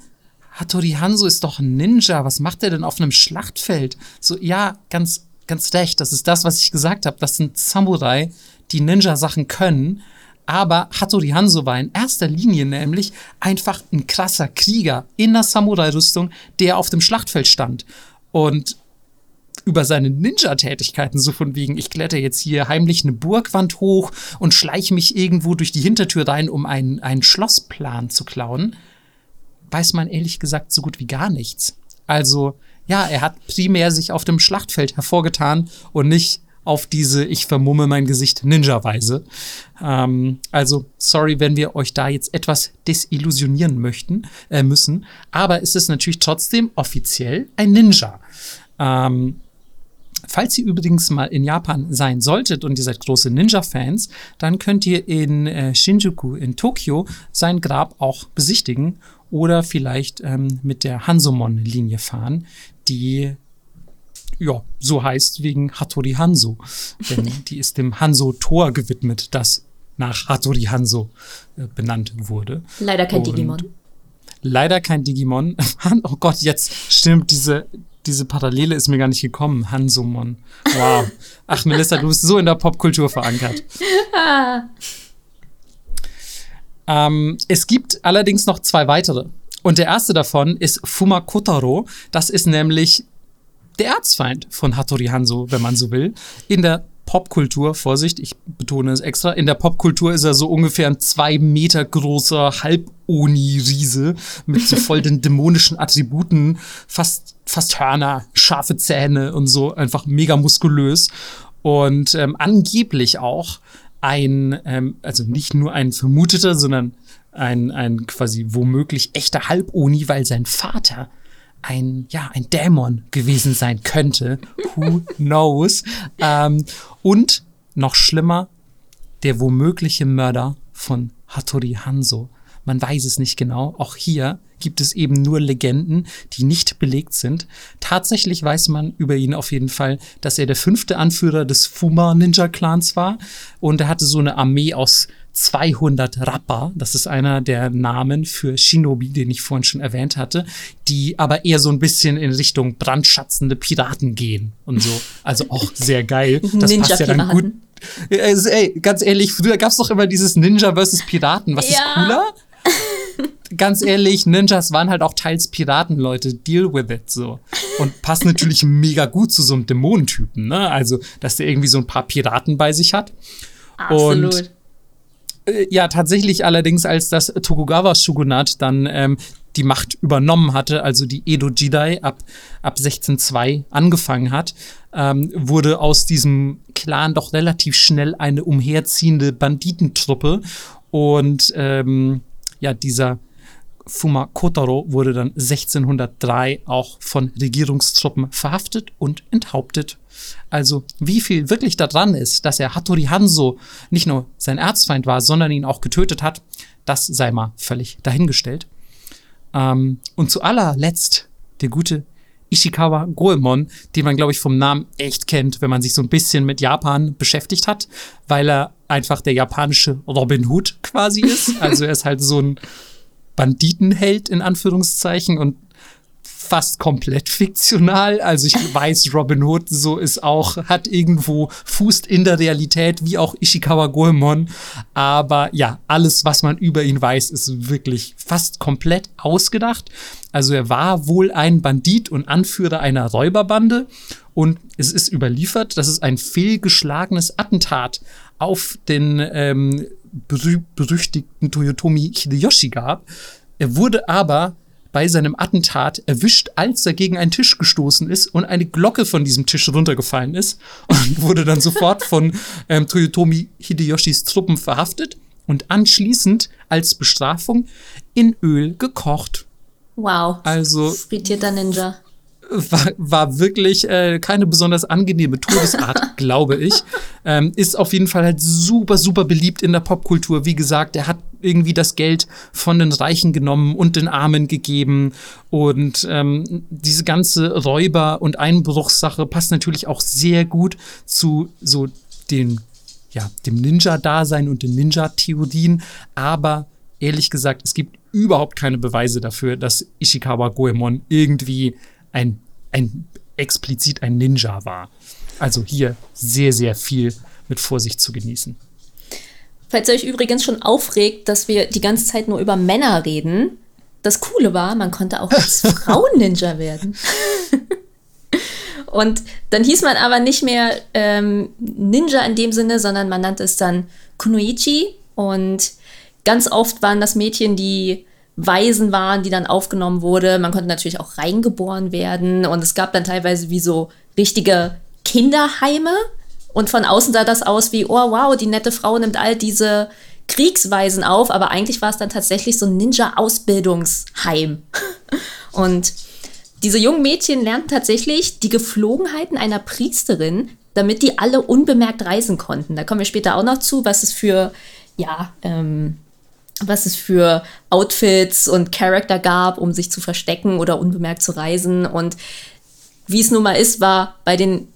Hattori Hanzo ist doch ein Ninja. Was macht er denn auf einem Schlachtfeld? So, ja, ganz, ganz recht. Das ist das, was ich gesagt habe. Das sind Samurai, die Ninja-Sachen können. Aber Hattori Hanzo war in erster Linie nämlich einfach ein krasser Krieger in der Samurai-Rüstung, der auf dem Schlachtfeld stand. Und über seine Ninja-Tätigkeiten, so von wegen, ich kletter jetzt hier heimlich eine Burgwand hoch und schleiche mich irgendwo durch die Hintertür rein, um einen, einen Schlossplan zu klauen, weiß man ehrlich gesagt so gut wie gar nichts. Also, ja, er hat primär sich auf dem Schlachtfeld hervorgetan und nicht auf diese Ich vermumme mein Gesicht Ninja-Weise. Ähm, also, sorry, wenn wir euch da jetzt etwas desillusionieren möchten, äh, müssen. Aber es ist natürlich trotzdem offiziell ein Ninja. Ähm, Falls ihr übrigens mal in Japan sein solltet und ihr seid große Ninja-Fans, dann könnt ihr in äh, Shinjuku in Tokio sein Grab auch besichtigen oder vielleicht ähm, mit der Hansomon-Linie fahren, die ja, so heißt wegen Hattori Hanzo. <laughs> Denn die ist dem Hanzo-Tor gewidmet, das nach Hattori Hanzo äh, benannt wurde. Leider kein und Digimon. Leider kein Digimon. <laughs> oh Gott, jetzt stimmt diese, diese Parallele ist mir gar nicht gekommen. Hansumon. Wow. Ach, Melissa, du bist so in der Popkultur verankert. <laughs> ähm, es gibt allerdings noch zwei weitere. Und der erste davon ist Fumakotaro. Das ist nämlich der Erzfeind von Hattori Hanzo, wenn man so will. In der Popkultur, Vorsicht, ich betone es extra, in der Popkultur ist er so ungefähr ein zwei Meter großer Halb-Oni-Riese mit so voll den <laughs> dämonischen Attributen, fast, fast Hörner, scharfe Zähne und so, einfach mega muskulös. Und ähm, angeblich auch ein, ähm, also nicht nur ein vermuteter, sondern ein, ein quasi womöglich echter Halb-Oni, weil sein Vater ein, ja, ein Dämon gewesen sein könnte. Who knows? Ähm, und noch schlimmer, der womögliche Mörder von Hattori Hanzo. Man weiß es nicht genau. Auch hier gibt es eben nur Legenden, die nicht belegt sind. Tatsächlich weiß man über ihn auf jeden Fall, dass er der fünfte Anführer des Fuma Ninja Clans war und er hatte so eine Armee aus 200 Rappa, das ist einer der Namen für Shinobi, den ich vorhin schon erwähnt hatte, die aber eher so ein bisschen in Richtung brandschatzende Piraten gehen und so. Also auch sehr geil. <laughs> Das Ninja passt ja dann gut. Also, ey, ganz ehrlich, früher gab es doch immer dieses Ninja versus Piraten. Was ja. ist cooler? <laughs> ganz ehrlich, Ninjas waren halt auch teils Piraten, Leute. Deal with it, so. Und passt natürlich mega gut zu so einem Dämonentypen, ne? Also, dass der irgendwie so ein paar Piraten bei sich hat. Absolut. Und ja, tatsächlich allerdings, als das Tokugawa-Shogunat dann ähm, die Macht übernommen hatte, also die Edo Jidai ab, ab 1602 angefangen hat, ähm, wurde aus diesem Clan doch relativ schnell eine umherziehende Banditentruppe. Und ähm, ja, dieser Fuma Kotaro wurde dann 1603 auch von Regierungstruppen verhaftet und enthauptet. Also wie viel wirklich daran ist, dass er Hattori Hanzo nicht nur sein Erzfeind war, sondern ihn auch getötet hat, das sei mal völlig dahingestellt. Ähm, und zu allerletzt der gute Ishikawa Goemon, den man, glaube ich, vom Namen echt kennt, wenn man sich so ein bisschen mit Japan beschäftigt hat, weil er einfach der japanische Robin Hood quasi ist. Also er ist halt so ein Banditenheld in Anführungszeichen und fast komplett fiktional. Also ich weiß, Robin Hood so ist auch, hat irgendwo fußt in der Realität, wie auch Ishikawa Goemon. Aber ja, alles, was man über ihn weiß, ist wirklich fast komplett ausgedacht. Also er war wohl ein Bandit und Anführer einer Räuberbande. Und es ist überliefert, dass es ein fehlgeschlagenes Attentat auf den ähm, berüchtigten Toyotomi Hideyoshi gab. Er wurde aber bei seinem Attentat erwischt, als er gegen einen Tisch gestoßen ist und eine Glocke von diesem Tisch runtergefallen ist <laughs> und wurde dann sofort von ähm, Toyotomi Hideyoshis Truppen verhaftet und anschließend als Bestrafung in Öl gekocht. Wow. Also. Frittierter Ninja. War, war wirklich äh, keine besonders angenehme Todesart, <laughs> glaube ich. Ähm, ist auf jeden Fall halt super, super beliebt in der Popkultur. Wie gesagt, er hat irgendwie das Geld von den Reichen genommen und den Armen gegeben. Und ähm, diese ganze Räuber- und Einbruchssache passt natürlich auch sehr gut zu so den, ja, dem Ninja-Dasein und den Ninja-Theorien. Aber ehrlich gesagt, es gibt überhaupt keine Beweise dafür, dass Ishikawa Goemon irgendwie ein, ein explizit ein Ninja war. Also hier sehr, sehr viel mit Vorsicht zu genießen. Falls ihr euch übrigens schon aufregt, dass wir die ganze Zeit nur über Männer reden, das Coole war, man konnte auch als <laughs> Frauen-Ninja werden. <laughs> Und dann hieß man aber nicht mehr ähm, Ninja in dem Sinne, sondern man nannte es dann Kunoichi. Und ganz oft waren das Mädchen, die Waisen waren, die dann aufgenommen wurde. Man konnte natürlich auch reingeboren werden und es gab dann teilweise wie so richtige Kinderheime und von außen sah das aus wie, oh wow, die nette Frau nimmt all diese Kriegsweisen auf, aber eigentlich war es dann tatsächlich so ein Ninja-Ausbildungsheim. <laughs> Und diese jungen Mädchen lernten tatsächlich die Geflogenheiten einer Priesterin, damit die alle unbemerkt reisen konnten. Da kommen wir später auch noch zu, was es für, ja, ähm, was es für Outfits und Charakter gab, um sich zu verstecken oder unbemerkt zu reisen. Und wie es nun mal ist, war bei den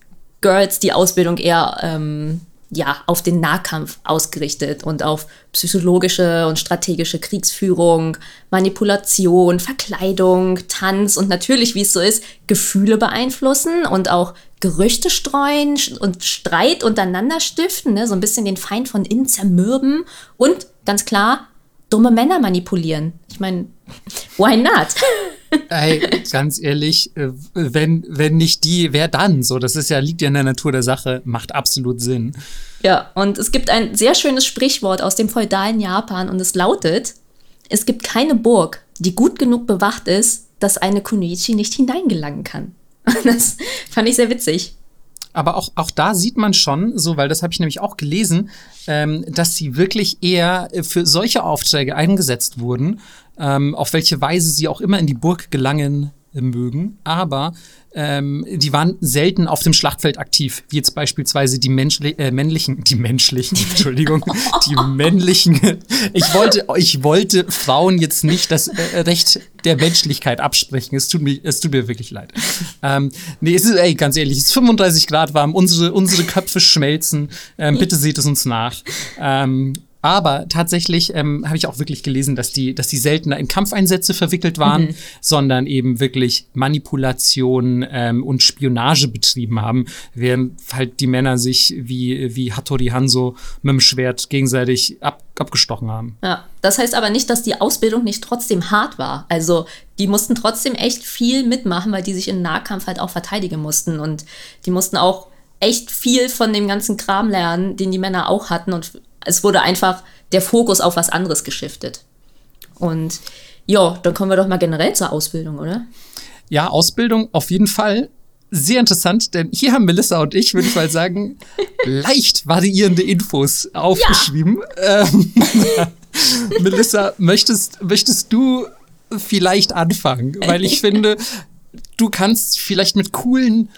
Girls die Ausbildung eher ähm, ja, auf den Nahkampf ausgerichtet und auf psychologische und strategische Kriegsführung, Manipulation, Verkleidung, Tanz und natürlich, wie es so ist, Gefühle beeinflussen und auch Gerüchte streuen und Streit untereinander stiften, ne? so ein bisschen den Feind von innen zermürben und ganz klar dumme Männer manipulieren. Ich meine, why not? <laughs> Ey, ganz ehrlich, äh, wenn, wenn nicht die, wer dann? So, das ist ja, liegt ja in der Natur der Sache, macht absolut Sinn. Ja, und es gibt ein sehr schönes Sprichwort aus dem feudalen Japan und es lautet: Es gibt keine Burg, die gut genug bewacht ist, dass eine Kunoichi nicht hineingelangen kann. <laughs> Das fand ich sehr witzig. Aber auch, auch da sieht man schon, so, weil das habe ich nämlich auch gelesen, ähm, dass sie wirklich eher für solche Aufträge eingesetzt wurden, ähm, auf welche Weise sie auch immer in die Burg gelangen mögen. Aber ähm, die waren selten auf dem Schlachtfeld aktiv, wie jetzt beispielsweise die Menschli äh, männlichen, die menschlichen, <laughs> Entschuldigung, die männlichen. Ich wollte, ich wollte Frauen jetzt nicht das äh, Recht der Menschlichkeit absprechen. Es tut mir, es tut mir wirklich leid. Ähm, nee, es ist, ey, ganz ehrlich, es ist 35 Grad warm, unsere, unsere Köpfe schmelzen. Ähm, bitte seht es uns nach. Ähm, aber tatsächlich ähm, habe ich auch wirklich gelesen, dass die, dass die seltener in Kampfeinsätze verwickelt waren, mhm. sondern eben wirklich Manipulation ähm, und Spionage betrieben haben, während halt die Männer sich wie, wie Hattori Hanzo mit dem Schwert gegenseitig ab, abgestochen haben. Ja, das heißt aber nicht, dass die Ausbildung nicht trotzdem hart war. Also die mussten trotzdem echt viel mitmachen, weil die sich im Nahkampf halt auch verteidigen mussten und die mussten auch echt viel von dem ganzen Kram lernen, den die Männer auch hatten und es wurde einfach der Fokus auf was anderes geschiftet. Und ja, dann kommen wir doch mal generell zur Ausbildung, oder? Ja, Ausbildung auf jeden Fall. Sehr interessant, denn hier haben Melissa und ich, würde ich mal sagen, <laughs> leicht variierende Infos aufgeschrieben. Ja. Ähm, <laughs> Melissa, möchtest, möchtest du vielleicht anfangen? Weil ich <laughs> finde, du kannst vielleicht mit coolen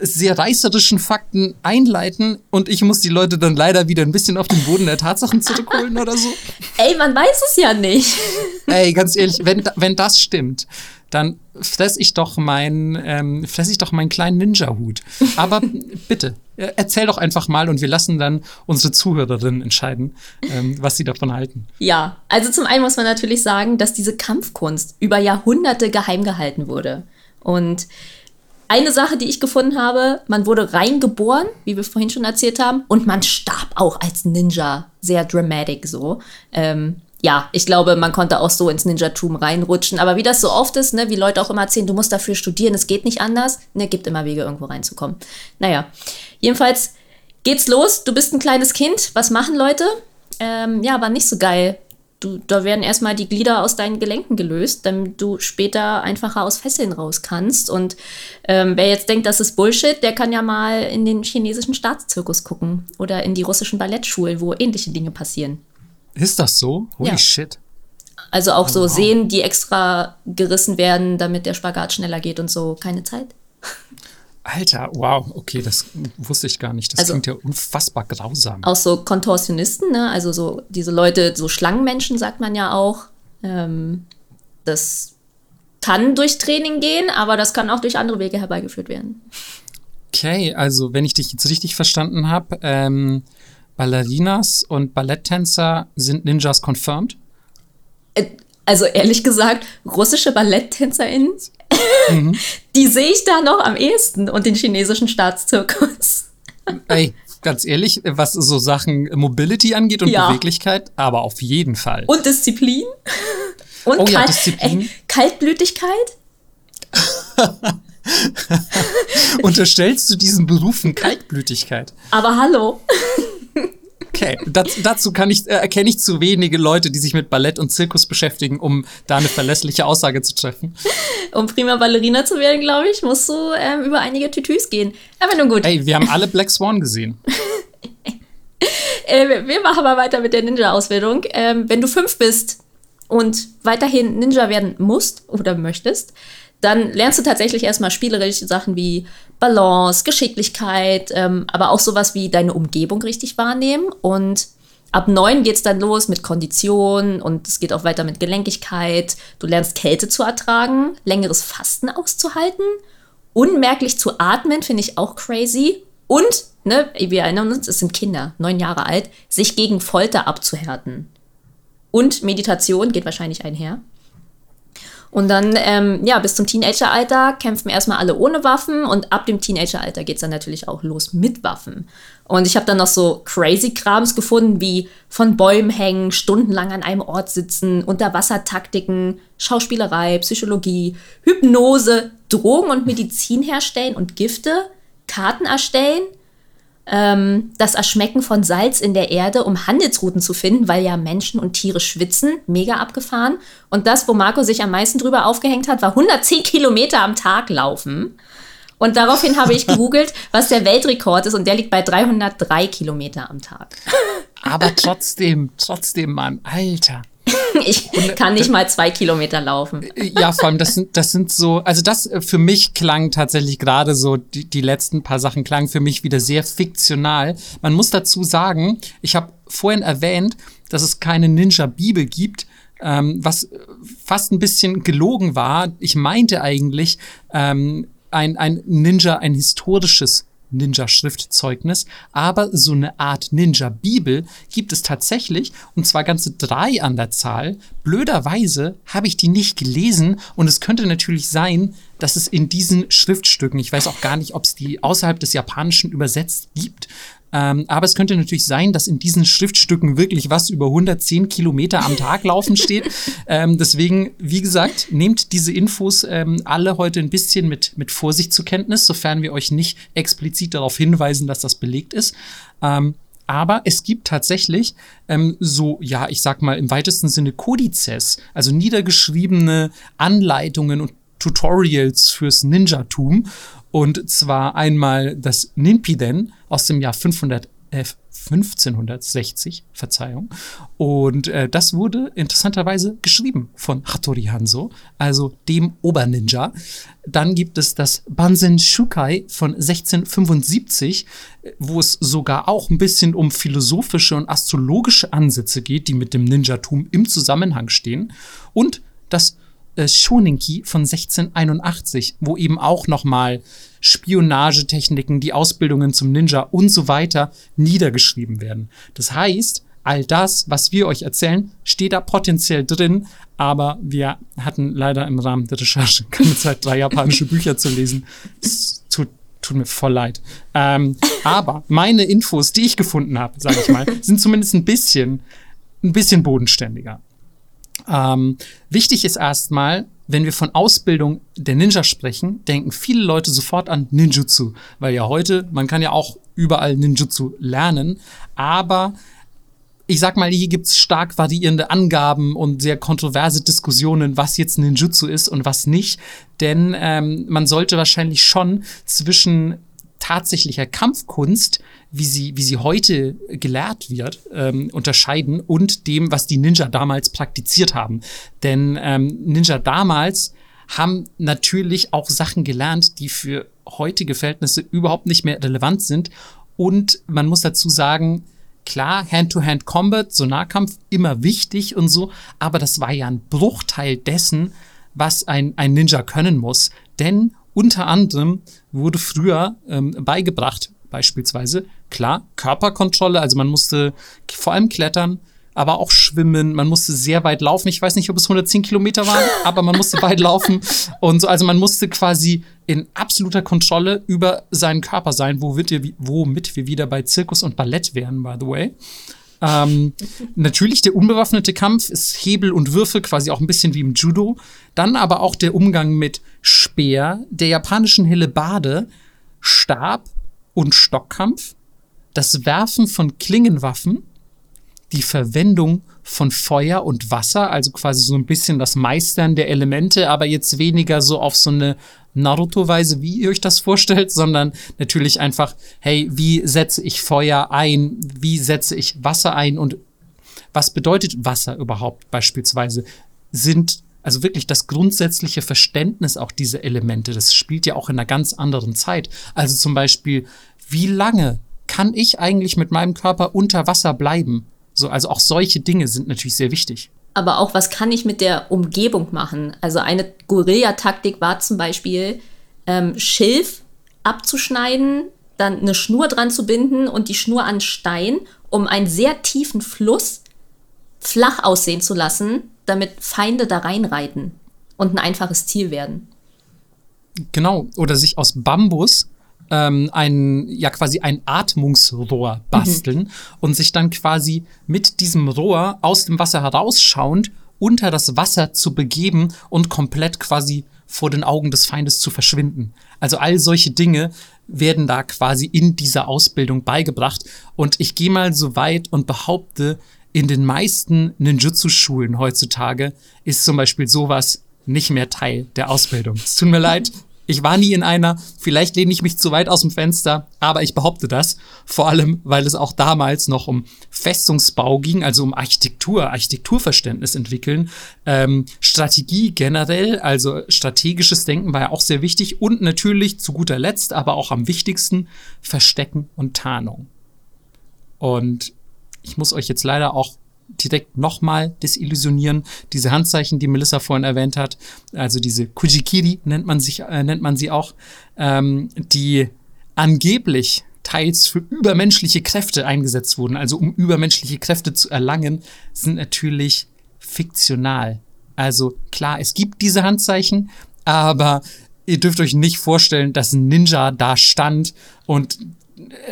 sehr reißerischen Fakten einleiten und ich muss die Leute dann leider wieder ein bisschen auf den Boden der Tatsachen zurückholen oder so. <laughs> Ey, man weiß es ja nicht. <laughs> Ey, ganz ehrlich, wenn, wenn das stimmt, dann fress ich doch meinen, ähm, fress ich doch meinen kleinen Ninja-Hut. Aber bitte, erzähl doch einfach mal und wir lassen dann unsere Zuhörerinnen entscheiden, ähm, was sie davon halten. Ja, also zum einen muss man natürlich sagen, dass diese Kampfkunst über Jahrhunderte geheim gehalten wurde. Und eine Sache, die ich gefunden habe, man wurde reingeboren, wie wir vorhin schon erzählt haben, und man starb auch als Ninja. Sehr dramatic so. Ähm, ja, ich glaube, man konnte auch so ins Ninjatum reinrutschen. Aber wie das so oft ist, ne, wie Leute auch immer erzählen, du musst dafür studieren, es geht nicht anders. Ne, gibt immer Wege, irgendwo reinzukommen. Naja, jedenfalls geht's los. Du bist ein kleines Kind. Was machen Leute? Ähm, ja, war nicht so geil du, da werden erstmal die Glieder aus deinen Gelenken gelöst, damit du später einfacher aus Fesseln raus kannst. Und ähm, wer jetzt denkt, das ist Bullshit, der kann ja mal in den chinesischen Staatszirkus gucken oder in die russischen Ballettschulen, wo ähnliche Dinge passieren. Ist das so? Holy ja. shit. Also auch oh, so wow. Sehnen, die extra gerissen werden, damit der Spagat schneller geht und so. Keine Zeit. Alter, wow, okay, das wusste ich gar nicht. Das also, klingt ja unfassbar grausam. Auch so Kontorsionisten, ne? Also so diese Leute, so Schlangenmenschen sagt man ja auch. Ähm, das kann durch Training gehen, aber das kann auch durch andere Wege herbeigeführt werden. Okay, also wenn ich dich jetzt richtig verstanden habe, ähm, Ballerinas und Balletttänzer sind Ninjas confirmed? Äh, also ehrlich gesagt, russische BalletttänzerInnen, mhm. <laughs> die sehe ich da noch am ehesten und den chinesischen Staatszirkus. <laughs> Ey, ganz ehrlich, was so Sachen Mobility angeht und ja. Beweglichkeit, aber auf jeden Fall. Und Disziplin. <laughs> Und oh, ja, Disziplin. Ey, Kaltblütigkeit. Unterstellst du diesen Berufen Kaltblütigkeit? Aber hallo. Okay, das, dazu kann ich, äh, erkenne ich zu wenige Leute, die sich mit Ballett und Zirkus beschäftigen, um da eine verlässliche Aussage zu treffen. Um prima Ballerina zu werden, glaube ich, musst du ähm, über einige Tütüs gehen. Aber nun gut. Ey, wir haben alle Black Swan gesehen. <laughs> äh, wir machen mal weiter mit der Ninja-Ausbildung. Ähm, wenn du fünf bist und weiterhin Ninja werden musst oder möchtest, dann lernst du tatsächlich erstmal spielerische Sachen wie Balance, Geschicklichkeit, ähm, aber auch sowas wie deine Umgebung richtig wahrnehmen. Und ab neun geht es dann los mit Kondition und es geht auch weiter mit Gelenkigkeit. Du lernst Kälte zu ertragen, längeres Fasten auszuhalten, unmerklich zu atmen, finde ich auch crazy. Und, ne, wir erinnern uns, es sind Kinder, neun Jahre alt, sich gegen Folter abzuhärten. Und Meditation geht wahrscheinlich einher. Und dann, ähm, ja, bis zum Teenageralter kämpfen erstmal alle ohne Waffen und ab dem Teenageralter geht es dann natürlich auch los mit Waffen. Und ich habe dann noch so crazy Krams gefunden, wie von Bäumen hängen, stundenlang an einem Ort sitzen, Unterwassertaktiken, Schauspielerei, Psychologie, Hypnose, Drogen und Medizin herstellen und Gifte, Karten erstellen, ähm, das Erschmecken von Salz in der Erde, um Handelsrouten zu finden, weil ja Menschen und Tiere schwitzen. Mega abgefahren. Und das, wo Marco sich am meisten drüber aufgehängt hat, war 110 Kilometer am Tag laufen. Und daraufhin habe ich gegoogelt, <laughs> was der Weltrekord ist, und der liegt bei 303 Kilometer am Tag. Aber trotzdem, trotzdem, Mann, Alter. <laughs> ich kann nicht mal zwei Kilometer laufen. Ja, vor allem, das sind, das sind so, also das äh, für mich klang tatsächlich gerade so, die, die letzten paar Sachen klangen für mich wieder sehr fiktional. Man muss dazu sagen, ich habe vorhin erwähnt, dass es keine Ninja-Bibel gibt, ähm, was fast ein bisschen gelogen war. Ich meinte eigentlich, ähm, ein, ein Ninja, ein historisches Ninja-Schriftzeugnis, aber so eine Art Ninja-Bibel gibt es tatsächlich und zwar ganze drei an der Zahl. Blöderweise habe ich die nicht gelesen und es könnte natürlich sein, dass es in diesen Schriftstücken, ich weiß auch gar nicht, ob es die außerhalb des Japanischen übersetzt gibt, ähm, aber es könnte natürlich sein, dass in diesen Schriftstücken wirklich was über 110 Kilometer am Tag laufen steht. <laughs> ähm, deswegen, wie gesagt, nehmt diese Infos ähm, alle heute ein bisschen mit, mit Vorsicht zur Kenntnis, sofern wir euch nicht explizit darauf hinweisen, dass das belegt ist. Ähm, aber es gibt tatsächlich ähm, so, ja, ich sag mal im weitesten Sinne Kodizes, also niedergeschriebene Anleitungen und Tutorials fürs Ninjatum. Und zwar einmal das Ninpiden aus dem Jahr 500, äh, 1560, Verzeihung. Und äh, das wurde interessanterweise geschrieben von Hattori Hanzo, also dem Oberninja. Dann gibt es das Banzen Shukai von 1675, wo es sogar auch ein bisschen um philosophische und astrologische Ansätze geht, die mit dem Ninjatum im Zusammenhang stehen. Und das äh, von 1681, wo eben auch nochmal Spionagetechniken, die Ausbildungen zum Ninja und so weiter niedergeschrieben werden. Das heißt, all das, was wir euch erzählen, steht da potenziell drin, aber wir hatten leider im Rahmen der Recherche <laughs> keine Zeit, drei japanische Bücher zu lesen. Es tut, tut mir voll leid. Ähm, aber meine Infos, die ich gefunden habe, sage ich mal, sind zumindest ein bisschen, ein bisschen bodenständiger. Ähm, wichtig ist erstmal, wenn wir von Ausbildung der Ninja sprechen, denken viele Leute sofort an Ninjutsu, weil ja heute, man kann ja auch überall Ninjutsu lernen, aber ich sag mal, hier gibt's stark variierende Angaben und sehr kontroverse Diskussionen, was jetzt Ninjutsu ist und was nicht. Denn ähm, man sollte wahrscheinlich schon zwischen tatsächlicher Kampfkunst, wie sie, wie sie heute gelehrt wird, ähm, unterscheiden und dem, was die Ninja damals praktiziert haben. Denn ähm, Ninja damals haben natürlich auch Sachen gelernt, die für heutige Verhältnisse überhaupt nicht mehr relevant sind. Und man muss dazu sagen, klar, Hand-to-Hand-Combat, so Nahkampf, immer wichtig und so, aber das war ja ein Bruchteil dessen, was ein, ein Ninja können muss. Denn unter anderem wurde früher ähm, beigebracht, beispielsweise, klar, Körperkontrolle, also man musste vor allem klettern, aber auch schwimmen, man musste sehr weit laufen. Ich weiß nicht, ob es 110 Kilometer waren, <laughs> aber man musste weit laufen. Und so, also man musste quasi in absoluter Kontrolle über seinen Körper sein, womit wir, womit wir wieder bei Zirkus und Ballett wären, by the way. Ähm, natürlich der unbewaffnete Kampf ist Hebel und Würfel, quasi auch ein bisschen wie im Judo. Dann aber auch der Umgang mit Speer, der japanischen Hellebarde, Stab und Stockkampf, das Werfen von Klingenwaffen, die Verwendung von Feuer und Wasser, also quasi so ein bisschen das Meistern der Elemente, aber jetzt weniger so auf so eine Naruto-Weise, wie ihr euch das vorstellt, sondern natürlich einfach, hey, wie setze ich Feuer ein? Wie setze ich Wasser ein? Und was bedeutet Wasser überhaupt beispielsweise? Sind also wirklich das grundsätzliche Verständnis auch dieser Elemente, das spielt ja auch in einer ganz anderen Zeit. Also zum Beispiel, wie lange kann ich eigentlich mit meinem Körper unter Wasser bleiben? So, also auch solche Dinge sind natürlich sehr wichtig aber auch, was kann ich mit der Umgebung machen? Also eine Guerillataktik war zum Beispiel, ähm, Schilf abzuschneiden, dann eine Schnur dran zu binden und die Schnur an Stein, um einen sehr tiefen Fluss flach aussehen zu lassen, damit Feinde da reinreiten und ein einfaches Ziel werden. Genau, oder sich aus Bambus ähm, ein, ja quasi ein Atmungsrohr basteln mhm. und sich dann quasi mit diesem Rohr aus dem Wasser herausschauend unter das Wasser zu begeben und komplett quasi vor den Augen des Feindes zu verschwinden. Also all solche Dinge werden da quasi in dieser Ausbildung beigebracht. Und ich gehe mal so weit und behaupte, in den meisten Ninjutsu-Schulen heutzutage ist zum Beispiel sowas nicht mehr Teil der Ausbildung. Es tut mir leid, ich war nie in einer, vielleicht lehne ich mich zu weit aus dem Fenster, aber ich behaupte das. Vor allem, weil es auch damals noch um Festungsbau ging, also um Architektur, Architekturverständnis entwickeln, ähm, Strategie generell, also strategisches Denken war ja auch sehr wichtig und natürlich zu guter Letzt, aber auch am wichtigsten, Verstecken und Tarnung. Und ich muss euch jetzt leider auch direkt nochmal desillusionieren. Diese Handzeichen, die Melissa vorhin erwähnt hat, also diese Kujikiri nennt man, sich, äh, nennt man sie auch, ähm, die angeblich teils für übermenschliche Kräfte eingesetzt wurden, also um übermenschliche Kräfte zu erlangen, sind natürlich fiktional. Also klar, es gibt diese Handzeichen, aber ihr dürft euch nicht vorstellen, dass ein Ninja da stand und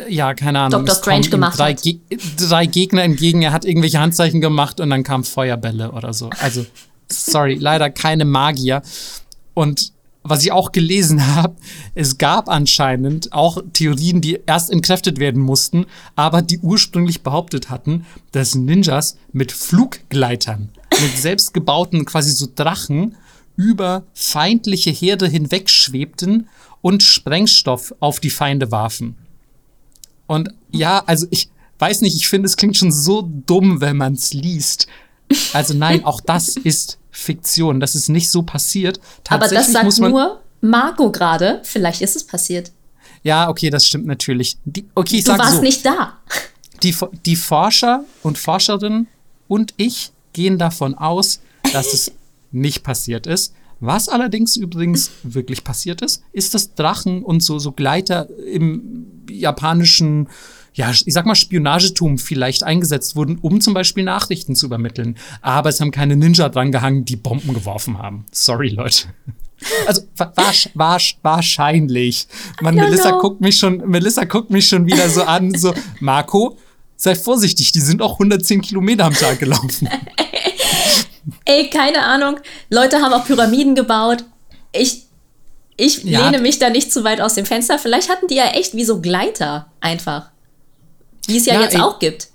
ja, keine Ahnung. Dr. Strange gemacht drei, Ge drei Gegner entgegen, er hat irgendwelche Handzeichen gemacht und dann kamen Feuerbälle oder so. Also, sorry, leider keine Magier. Und was ich auch gelesen <laughs> habe, es gab anscheinend auch Theorien, die erst entkräftet werden mussten, aber die ursprünglich behauptet hatten, dass Ninjas mit Fluggleitern, mit selbstgebauten quasi so Drachen über feindliche Herde hinweg schwebten und Sprengstoff auf die Feinde warfen. Und ja, also ich weiß nicht, ich finde, es klingt schon so dumm, wenn man es liest. Also nein, <laughs> auch das ist Fiktion. Das ist nicht so passiert. Aber das sagt nur Marco gerade. Vielleicht ist es passiert. Ja, okay, das stimmt natürlich. Die, okay, ich du warst so, nicht da. Die, die Forscher und Forscherinnen und ich gehen davon aus, dass es <laughs> nicht passiert ist. Was allerdings übrigens wirklich passiert ist, ist, dass Drachen und so, so Gleiter im japanischen, ja, ich sag mal, Spionagetum vielleicht eingesetzt wurden, um zum Beispiel Nachrichten zu übermitteln. Aber es haben keine Ninja dran gehangen, die Bomben geworfen haben. Sorry, Leute. Also war, war, wahrscheinlich. Man, Melissa no. guckt mich schon, Melissa guckt mich schon wieder so an, so Marco, sei vorsichtig, die sind auch 110 Kilometer am Tag gelaufen. <laughs> Ey, keine Ahnung. Leute haben auch Pyramiden gebaut. Ich, ich ja. lehne mich da nicht zu weit aus dem Fenster. Vielleicht hatten die ja echt wie so Gleiter einfach. Wie es ja, ja jetzt ey. auch gibt.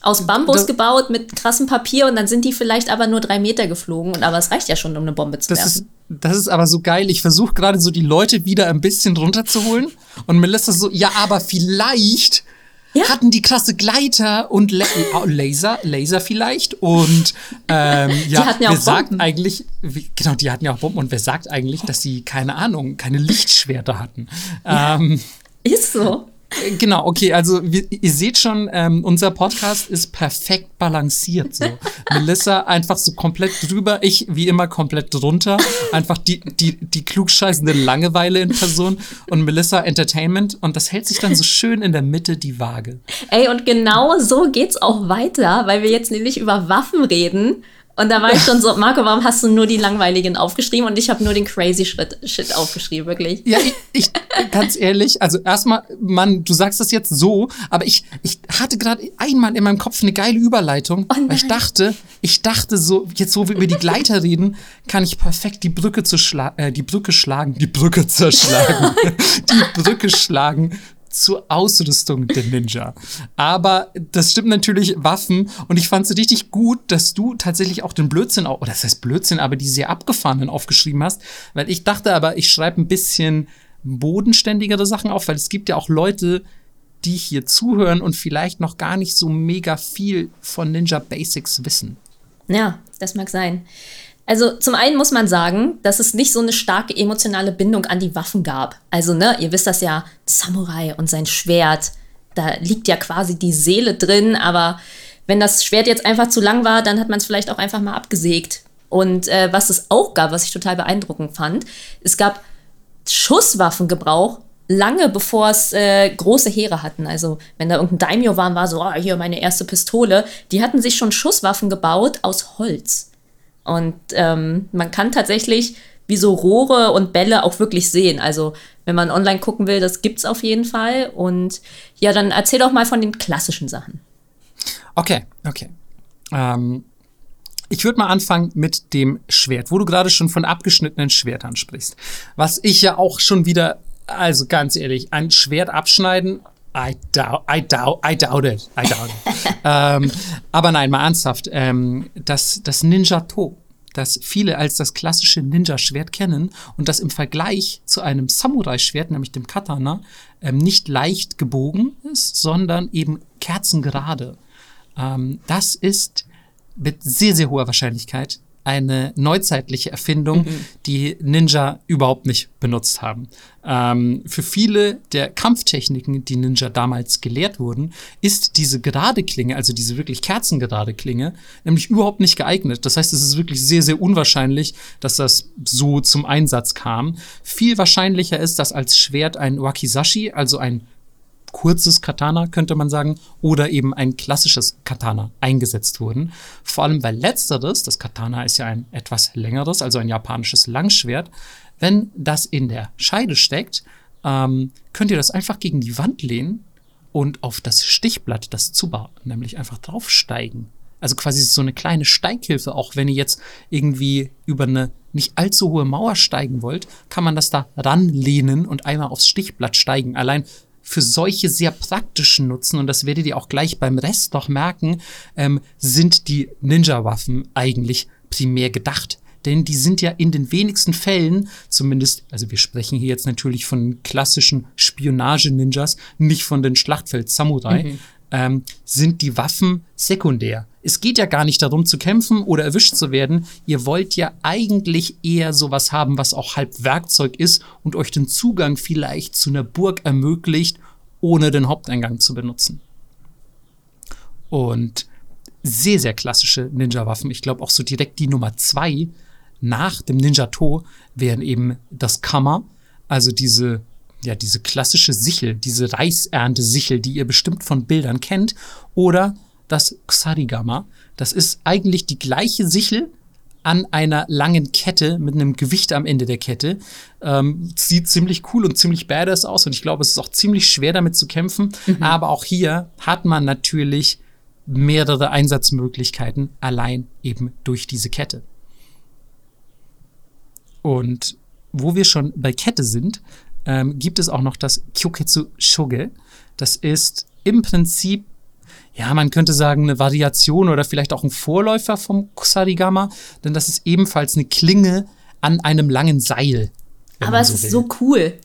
aus Bambus das, gebaut mit krassem Papier und dann sind die vielleicht aber nur drei Meter geflogen. Und aber es reicht ja schon, um eine Bombe zu das werfen. Ist, das ist aber so geil. Ich versuche gerade so die Leute wieder ein bisschen runterzuholen. Und Melissa so, ja, aber vielleicht ja. hatten die krasse Gleiter und La Laser, Laser vielleicht. Und ähm, <laughs> ja, ja wer sagt Bomben. eigentlich, wie, genau, die hatten ja auch Bomben. Und wer sagt eigentlich, dass sie, keine Ahnung, keine Lichtschwerter hatten? Ähm, ist so. Genau, okay, also wir, ihr seht schon, ähm, unser Podcast ist perfekt balanciert. So. <laughs> Melissa einfach so komplett drüber, ich wie immer komplett drunter. Einfach die, die, die klugscheißende Langeweile in Person und Melissa Entertainment. Und das hält sich dann so schön in der Mitte die Waage. Ey, und genau so geht's auch weiter, weil wir jetzt nämlich über Waffen reden. Und da war ich schon so, <laughs> Marco, warum hast du nur die langweiligen aufgeschrieben? Und ich habe nur den crazy Shit, Shit aufgeschrieben, wirklich? Ja, ich, ich ganz ehrlich, also erstmal, Mann, du sagst das jetzt so, aber ich, ich hatte gerade einmal in meinem Kopf eine geile Überleitung, oh weil ich dachte, ich dachte so, jetzt wo wir über die Gleiter reden, kann ich perfekt die Brücke zu schla äh, die Brücke schlagen, die Brücke zerschlagen, <laughs> die Brücke schlagen zur Ausrüstung der Ninja. Aber das stimmt natürlich Waffen und ich fand es richtig gut, dass du tatsächlich auch den Blödsinn, oder das heißt Blödsinn, aber die sehr abgefahrenen aufgeschrieben hast, weil ich dachte aber, ich schreibe ein bisschen bodenständigere Sachen auf, weil es gibt ja auch Leute, die hier zuhören und vielleicht noch gar nicht so mega viel von Ninja Basics wissen. Ja, das mag sein. Also zum einen muss man sagen, dass es nicht so eine starke emotionale Bindung an die Waffen gab. Also, ne, ihr wisst das ja, Samurai und sein Schwert, da liegt ja quasi die Seele drin, aber wenn das Schwert jetzt einfach zu lang war, dann hat man es vielleicht auch einfach mal abgesägt. Und äh, was es auch gab, was ich total beeindruckend fand, es gab Schusswaffengebrauch lange bevor es äh, große Heere hatten. Also wenn da irgendein Daimyo war, war so, oh, hier meine erste Pistole. Die hatten sich schon Schusswaffen gebaut aus Holz. Und ähm, man kann tatsächlich wie so Rohre und Bälle auch wirklich sehen. Also wenn man online gucken will, das gibt's auf jeden Fall. Und ja, dann erzähl doch mal von den klassischen Sachen. Okay, okay. Ähm, ich würde mal anfangen mit dem Schwert, wo du gerade schon von abgeschnittenen Schwertern sprichst. Was ich ja auch schon wieder, also ganz ehrlich, ein Schwert abschneiden, I doubt, I doubt, I doubt it. I doubt it. <laughs> ähm, aber nein, mal ernsthaft. Ähm, das, das Ninja-To, das viele als das klassische Ninja-Schwert kennen und das im Vergleich zu einem Samurai-Schwert, nämlich dem Katana, ähm, nicht leicht gebogen ist, sondern eben kerzengerade. Ähm, das ist mit sehr, sehr hoher Wahrscheinlichkeit eine neuzeitliche Erfindung, mhm. die Ninja überhaupt nicht benutzt haben. Ähm, für viele der Kampftechniken, die Ninja damals gelehrt wurden, ist diese gerade Klinge, also diese wirklich kerzengerade Klinge, nämlich überhaupt nicht geeignet. Das heißt, es ist wirklich sehr, sehr unwahrscheinlich, dass das so zum Einsatz kam. Viel wahrscheinlicher ist, dass als Schwert ein Wakizashi, also ein kurzes Katana, könnte man sagen, oder eben ein klassisches Katana eingesetzt wurden. Vor allem, weil letzteres, das Katana ist ja ein etwas längeres, also ein japanisches Langschwert, wenn das in der Scheide steckt, ähm, könnt ihr das einfach gegen die Wand lehnen und auf das Stichblatt, das Zuba, nämlich einfach draufsteigen. Also quasi so eine kleine Steighilfe, auch wenn ihr jetzt irgendwie über eine nicht allzu hohe Mauer steigen wollt, kann man das da ranlehnen und einmal aufs Stichblatt steigen. Allein für solche sehr praktischen Nutzen, und das werdet ihr auch gleich beim Rest noch merken, ähm, sind die Ninja-Waffen eigentlich primär gedacht. Denn die sind ja in den wenigsten Fällen, zumindest, also wir sprechen hier jetzt natürlich von klassischen Spionage-Ninjas, nicht von den Schlachtfeld-Samurai, mhm ähm, sind die Waffen sekundär. Es geht ja gar nicht darum zu kämpfen oder erwischt zu werden. Ihr wollt ja eigentlich eher sowas haben, was auch halb Werkzeug ist und euch den Zugang vielleicht zu einer Burg ermöglicht, ohne den Haupteingang zu benutzen. Und sehr, sehr klassische Ninja-Waffen. Ich glaube auch so direkt die Nummer zwei nach dem Ninja-To wären eben das Kammer, also diese ja, diese klassische Sichel, diese Reisernte-Sichel, die ihr bestimmt von Bildern kennt, oder das Xarigama. Das ist eigentlich die gleiche Sichel an einer langen Kette mit einem Gewicht am Ende der Kette. Ähm, sieht ziemlich cool und ziemlich badass aus und ich glaube, es ist auch ziemlich schwer damit zu kämpfen. Mhm. Aber auch hier hat man natürlich mehrere Einsatzmöglichkeiten allein eben durch diese Kette. Und wo wir schon bei Kette sind, ähm, gibt es auch noch das Kyoketsu Shoge. Das ist im Prinzip ja, man könnte sagen, eine Variation oder vielleicht auch ein Vorläufer vom Kusarigama, denn das ist ebenfalls eine Klinge an einem langen Seil. Aber es so ist so cool. <laughs>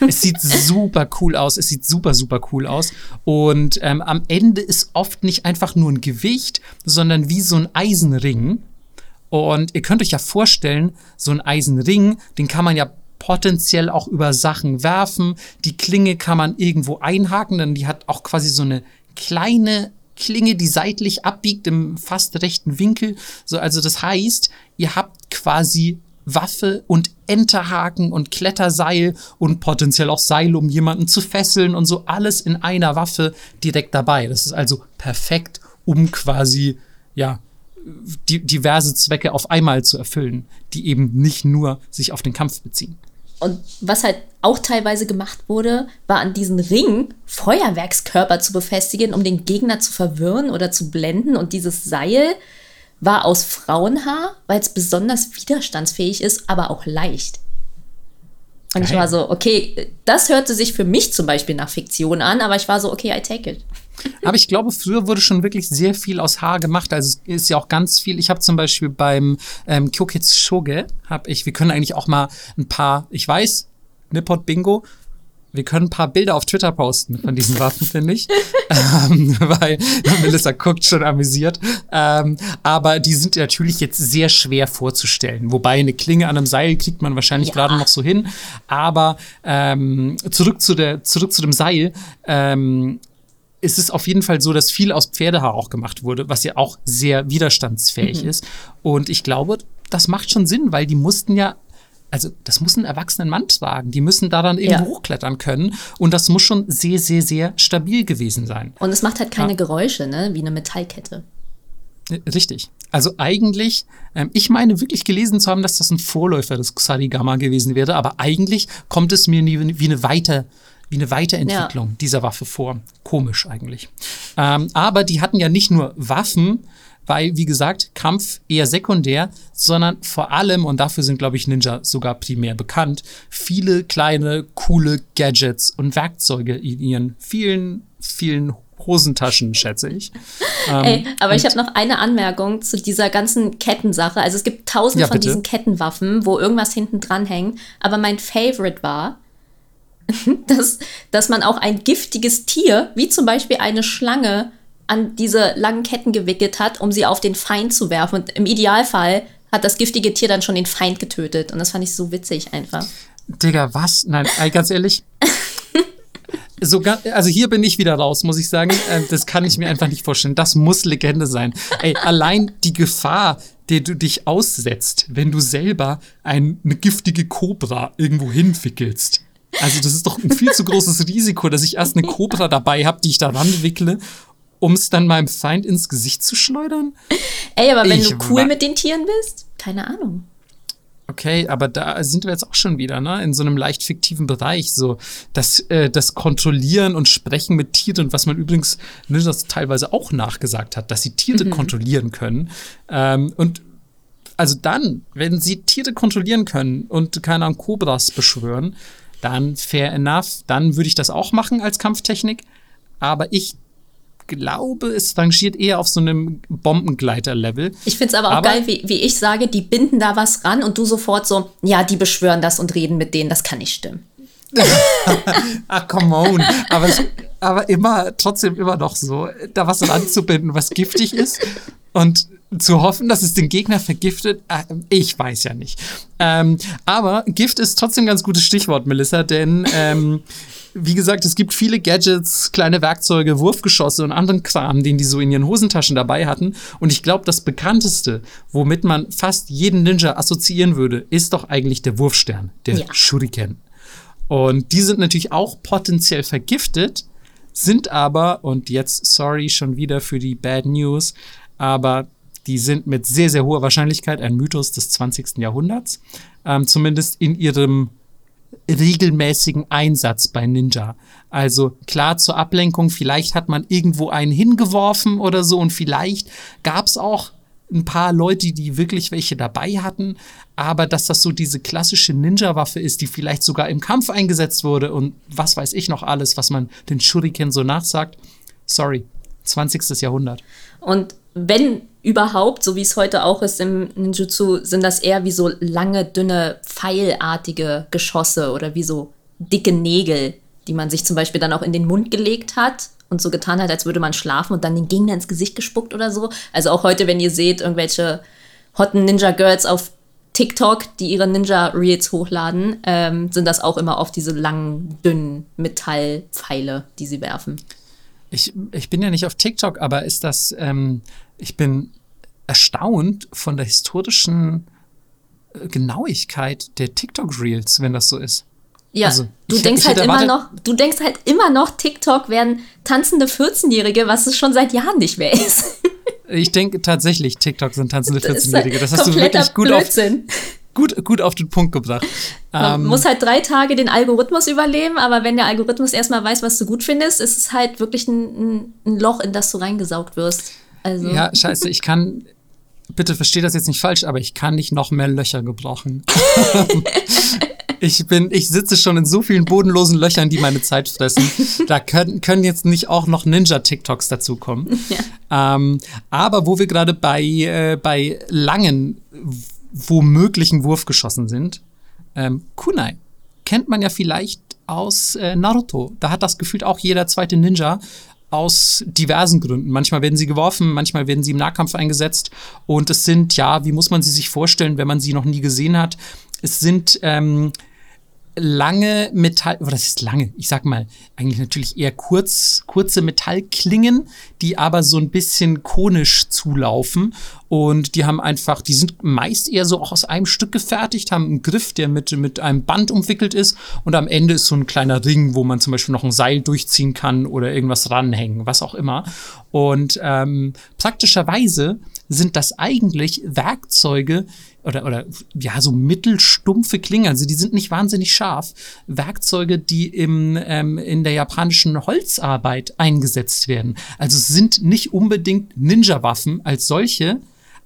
Es sieht super cool aus. Es sieht super, super cool aus. Und ähm, am Ende ist oft nicht einfach nur ein Gewicht, sondern wie so ein Eisenring. Und ihr könnt euch ja vorstellen, so ein Eisenring, den kann man ja potenziell auch über Sachen werfen. Die Klinge kann man irgendwo einhaken, denn die hat auch quasi so eine kleine Klinge, die seitlich abbiegt im fast rechten Winkel. So, also das heißt, ihr habt quasi Waffe und Enterhaken und Kletterseil und potenziell auch Seil, um jemanden zu fesseln und so alles in einer Waffe direkt dabei. Das ist also perfekt, um quasi, ja, die, diverse Zwecke auf einmal zu erfüllen, die eben nicht nur sich auf den Kampf beziehen. Und was halt auch teilweise gemacht wurde, war an diesen Ring Feuerwerkskörper zu befestigen, um den Gegner zu verwirren oder zu blenden. Und dieses Seil war aus Frauenhaar, weil es besonders widerstandsfähig ist, aber auch leicht. Und Geil. ich war so, okay, das hörte sich für mich zum Beispiel nach Fiktion an, aber ich war so, okay, I take it. Aber ich glaube, früher wurde schon wirklich sehr viel aus Haar gemacht. Also es ist ja auch ganz viel. Ich habe zum Beispiel beim ähm, Kyoketsu habe ich, wir können eigentlich auch mal ein paar, ich weiß, Nippot Bingo, wir können ein paar Bilder auf Twitter posten von diesen <laughs> Waffen, finde ich. ähm, weil Melissa guckt schon amüsiert. Ähm, aber die sind natürlich jetzt sehr schwer vorzustellen. Wobei eine Klinge an einem Seil kriegt man wahrscheinlich ja. gerade noch so hin. Aber ähm, zurück, zu der, zurück zu dem Seil. Ähm, ist es auf jeden Fall so, dass viel aus Pferdehaar auch gemacht wurde, was ja auch sehr widerstandsfähig mhm. ist. Und ich glaube, das macht schon Sinn, weil die mussten ja also das muss ein erwachsener Mann tragen. Die müssen da dann irgendwo ja. hochklettern können. Und das muss schon sehr, sehr, sehr stabil gewesen sein. Und es macht halt keine ja. Geräusche, ne? Wie eine Metallkette. Richtig. Also eigentlich, ähm, ich meine wirklich gelesen zu haben, dass das ein Vorläufer des Kusarigama gewesen wäre, aber eigentlich kommt es mir wie, wie eine Weiter, wie eine Weiterentwicklung ja. dieser Waffe vor. Komisch eigentlich. Ähm, aber die hatten ja nicht nur Waffen, weil, wie gesagt, Kampf eher sekundär, sondern vor allem, und dafür sind, glaube ich, Ninja sogar primär bekannt, viele kleine, coole Gadgets und Werkzeuge in ihren vielen, vielen Hosentaschen, schätze ich. <laughs> Ähm, Ey, aber ich habe noch eine Anmerkung zu dieser ganzen Kettensache. Also es gibt tausende ja, von diesen Kettenwaffen, wo irgendwas hinten dran hängt. Aber mein Favorite war, <laughs> dass, dass man auch ein giftiges Tier, wie zum Beispiel eine Schlange, an diese langen Ketten gewickelt hat, um sie auf den Feind zu werfen. Und im Idealfall hat das giftige Tier dann schon den Feind getötet. Und das fand ich so witzig einfach. Digga, was? Nein, ganz ehrlich. <laughs> Sogar, also hier bin ich wieder raus, muss ich sagen. Ähm, das kann ich mir einfach nicht vorstellen. Das muss Legende sein. Ey, allein die Gefahr, der du dich aussetzt, wenn du selber ein, eine giftige Kobra irgendwo hinwickelst. Also das ist doch ein viel zu großes Risiko, dass ich erst eine Kobra dabei habe, die ich da ranwickle um es dann meinem Feind ins Gesicht zu schleudern? Ey, aber wenn ich du cool mit den Tieren bist, keine Ahnung. Okay, aber da sind wir jetzt auch schon wieder, ne? In so einem leicht fiktiven Bereich. So, das, äh, das Kontrollieren und Sprechen mit Tieren, was man übrigens ne, das teilweise auch nachgesagt hat, dass sie Tiere mhm. kontrollieren können. Ähm, und also dann, wenn sie Tiere kontrollieren können und keine Ahnung, Kobras beschwören, dann fair enough, dann würde ich das auch machen als Kampftechnik. Aber ich glaube, es rangiert eher auf so einem Bombengleiter-Level. Ich finde es aber auch aber geil, wie, wie ich sage, die binden da was ran und du sofort so, ja, die beschwören das und reden mit denen, das kann nicht stimmen. <laughs> Ach, come on. Aber, aber immer, trotzdem immer noch so, da was ranzubinden, was giftig ist und zu hoffen, dass es den Gegner vergiftet, äh, ich weiß ja nicht. Ähm, aber Gift ist trotzdem ein ganz gutes Stichwort, Melissa, denn ähm, wie gesagt, es gibt viele Gadgets, kleine Werkzeuge, Wurfgeschosse und anderen Kram, den die so in ihren Hosentaschen dabei hatten. Und ich glaube, das bekannteste, womit man fast jeden Ninja assoziieren würde, ist doch eigentlich der Wurfstern, der ja. Shuriken. Und die sind natürlich auch potenziell vergiftet, sind aber, und jetzt sorry schon wieder für die Bad News, aber die sind mit sehr, sehr hoher Wahrscheinlichkeit ein Mythos des 20. Jahrhunderts. Ähm, zumindest in ihrem regelmäßigen Einsatz bei Ninja. Also klar zur Ablenkung, vielleicht hat man irgendwo einen hingeworfen oder so und vielleicht gab es auch ein paar Leute, die wirklich welche dabei hatten, aber dass das so diese klassische Ninja-Waffe ist, die vielleicht sogar im Kampf eingesetzt wurde und was weiß ich noch alles, was man den Shuriken so nachsagt, sorry, 20. Jahrhundert. Und wenn überhaupt, so wie es heute auch ist im Ninjutsu, sind das eher wie so lange, dünne, pfeilartige Geschosse oder wie so dicke Nägel, die man sich zum Beispiel dann auch in den Mund gelegt hat und so getan hat, als würde man schlafen und dann den Gegner ins Gesicht gespuckt oder so. Also auch heute, wenn ihr seht, irgendwelche hotten Ninja Girls auf TikTok, die ihre Ninja Reels hochladen, ähm, sind das auch immer oft diese langen, dünnen Metallpfeile, die sie werfen. Ich, ich bin ja nicht auf TikTok, aber ist das, ähm, ich bin erstaunt von der historischen äh, Genauigkeit der TikTok-Reels, wenn das so ist. Ja, also, du ich, denkst ich halt immer noch, du denkst halt immer noch, TikTok werden tanzende 14-Jährige, was es schon seit Jahren nicht mehr ist. <laughs> Ich denke tatsächlich, TikTok sind tanzende 14-Jährige. Das hast du wirklich gut auf, gut, gut auf den Punkt gebracht. Man ähm, muss halt drei Tage den Algorithmus überleben, aber wenn der Algorithmus erstmal weiß, was du gut findest, ist es halt wirklich ein, ein Loch, in das du reingesaugt wirst. Also. Ja, scheiße, ich kann, bitte verstehe das jetzt nicht falsch, aber ich kann nicht noch mehr Löcher gebrauchen. <laughs> ich bin, ich sitze schon in so vielen bodenlosen Löchern, die meine Zeit fressen. Da können, können jetzt nicht auch noch Ninja-TikToks dazukommen. <laughs> Ja. Ähm, aber wo wir gerade bei, äh, bei langen, womöglichen Wurfgeschossen sind, ähm, Kunai kennt man ja vielleicht aus äh, Naruto. Da hat das gefühlt auch jeder zweite Ninja aus diversen Gründen. Manchmal werden sie geworfen, manchmal werden sie im Nahkampf eingesetzt. Und es sind, ja, wie muss man sie sich vorstellen, wenn man sie noch nie gesehen hat? Es sind ähm, lange Metall, oder das ist lange, ich sag mal, eigentlich natürlich eher kurz, kurze Metallklingen, die aber so ein bisschen konisch zulaufen. Und die haben einfach, die sind meist eher so auch aus einem Stück gefertigt, haben einen Griff, der mit, mit einem Band umwickelt ist. Und am Ende ist so ein kleiner Ring, wo man zum Beispiel noch ein Seil durchziehen kann oder irgendwas ranhängen, was auch immer. Und ähm, praktischerweise sind das eigentlich Werkzeuge, oder, oder ja, so mittelstumpfe Klingen, also die sind nicht wahnsinnig scharf. Werkzeuge, die im, ähm, in der japanischen Holzarbeit eingesetzt werden. Also es sind nicht unbedingt Ninja-Waffen als solche,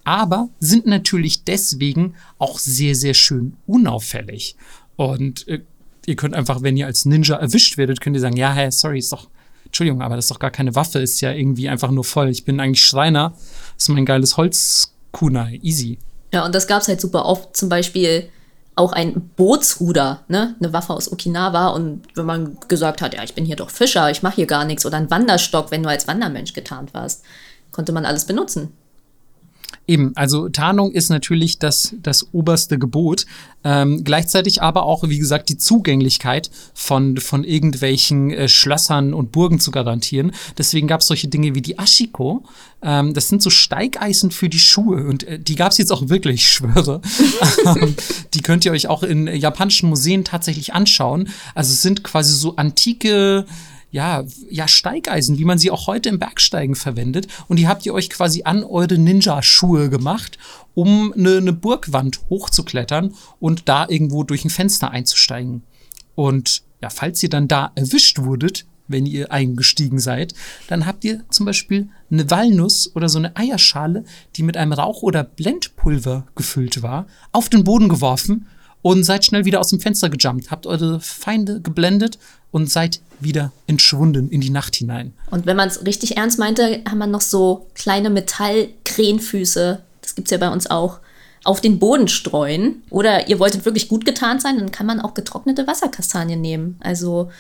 aber sind natürlich deswegen auch sehr, sehr schön unauffällig. Und äh, ihr könnt einfach, wenn ihr als Ninja erwischt werdet, könnt ihr sagen, ja, hey, sorry, ist doch, Entschuldigung, aber das ist doch gar keine Waffe, ist ja irgendwie einfach nur voll. Ich bin eigentlich Schreiner, das ist mein geiles Holzkunai, easy. Ja, und das gab es halt super oft. Zum Beispiel auch ein Bootsruder, ne? eine Waffe aus Okinawa. Und wenn man gesagt hat, ja, ich bin hier doch Fischer, ich mache hier gar nichts. Oder ein Wanderstock, wenn du als Wandermensch getarnt warst, konnte man alles benutzen. Eben, also Tarnung ist natürlich das, das oberste Gebot. Ähm, gleichzeitig aber auch, wie gesagt, die Zugänglichkeit von, von irgendwelchen äh, Schlössern und Burgen zu garantieren. Deswegen gab es solche Dinge wie die Ashiko. Ähm, das sind so Steigeisen für die Schuhe. Und äh, die gab es jetzt auch wirklich, ich schwöre. <laughs> Ähm, die könnt ihr euch auch in japanischen Museen tatsächlich anschauen. Also es sind quasi so antike ja, ja, Steigeisen, wie man sie auch heute im Bergsteigen verwendet. Und die habt ihr euch quasi an eure Ninja-Schuhe gemacht, um eine, eine Burgwand hochzuklettern und da irgendwo durch ein Fenster einzusteigen. Und ja, falls ihr dann da erwischt wurdet, wenn ihr eingestiegen seid, dann habt ihr zum Beispiel eine Walnuss oder so eine Eierschale, die mit einem Rauch- oder Blendpulver gefüllt war, auf den Boden geworfen und seid schnell wieder aus dem Fenster gejumpt, habt eure Feinde geblendet und seid wieder entschwunden in die Nacht hinein. Und wenn man es richtig ernst meinte, haben wir noch so kleine Metallkrähenfüße, das gibt es ja bei uns auch, auf den Boden streuen. Oder ihr wolltet wirklich gut getarnt sein, dann kann man auch getrocknete Wasserkastanien nehmen. Also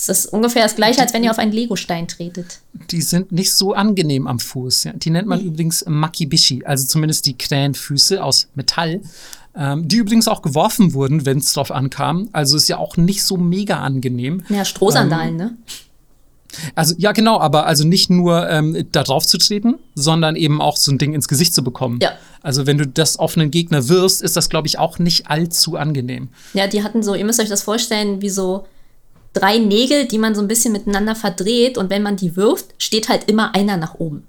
ist das ungefähr das gleiche, als wenn ihr auf einen Legostein tretet. Die sind nicht so angenehm am Fuß. Ja. Die nennt man mhm. übrigens Makibishi, also zumindest die Krähenfüße aus Metall. Ähm, die übrigens auch geworfen wurden, wenn es drauf ankam. Also ist ja auch nicht so mega angenehm. Ja, Strohsandalen, ähm, ne? Also ja, genau, aber also nicht nur ähm, da drauf zu treten, sondern eben auch so ein Ding ins Gesicht zu bekommen. Ja. Also wenn du das auf einen Gegner wirst, ist das, glaube ich, auch nicht allzu angenehm. Ja, die hatten so, ihr müsst euch das vorstellen, wie so drei Nägel, die man so ein bisschen miteinander verdreht und wenn man die wirft, steht halt immer einer nach oben.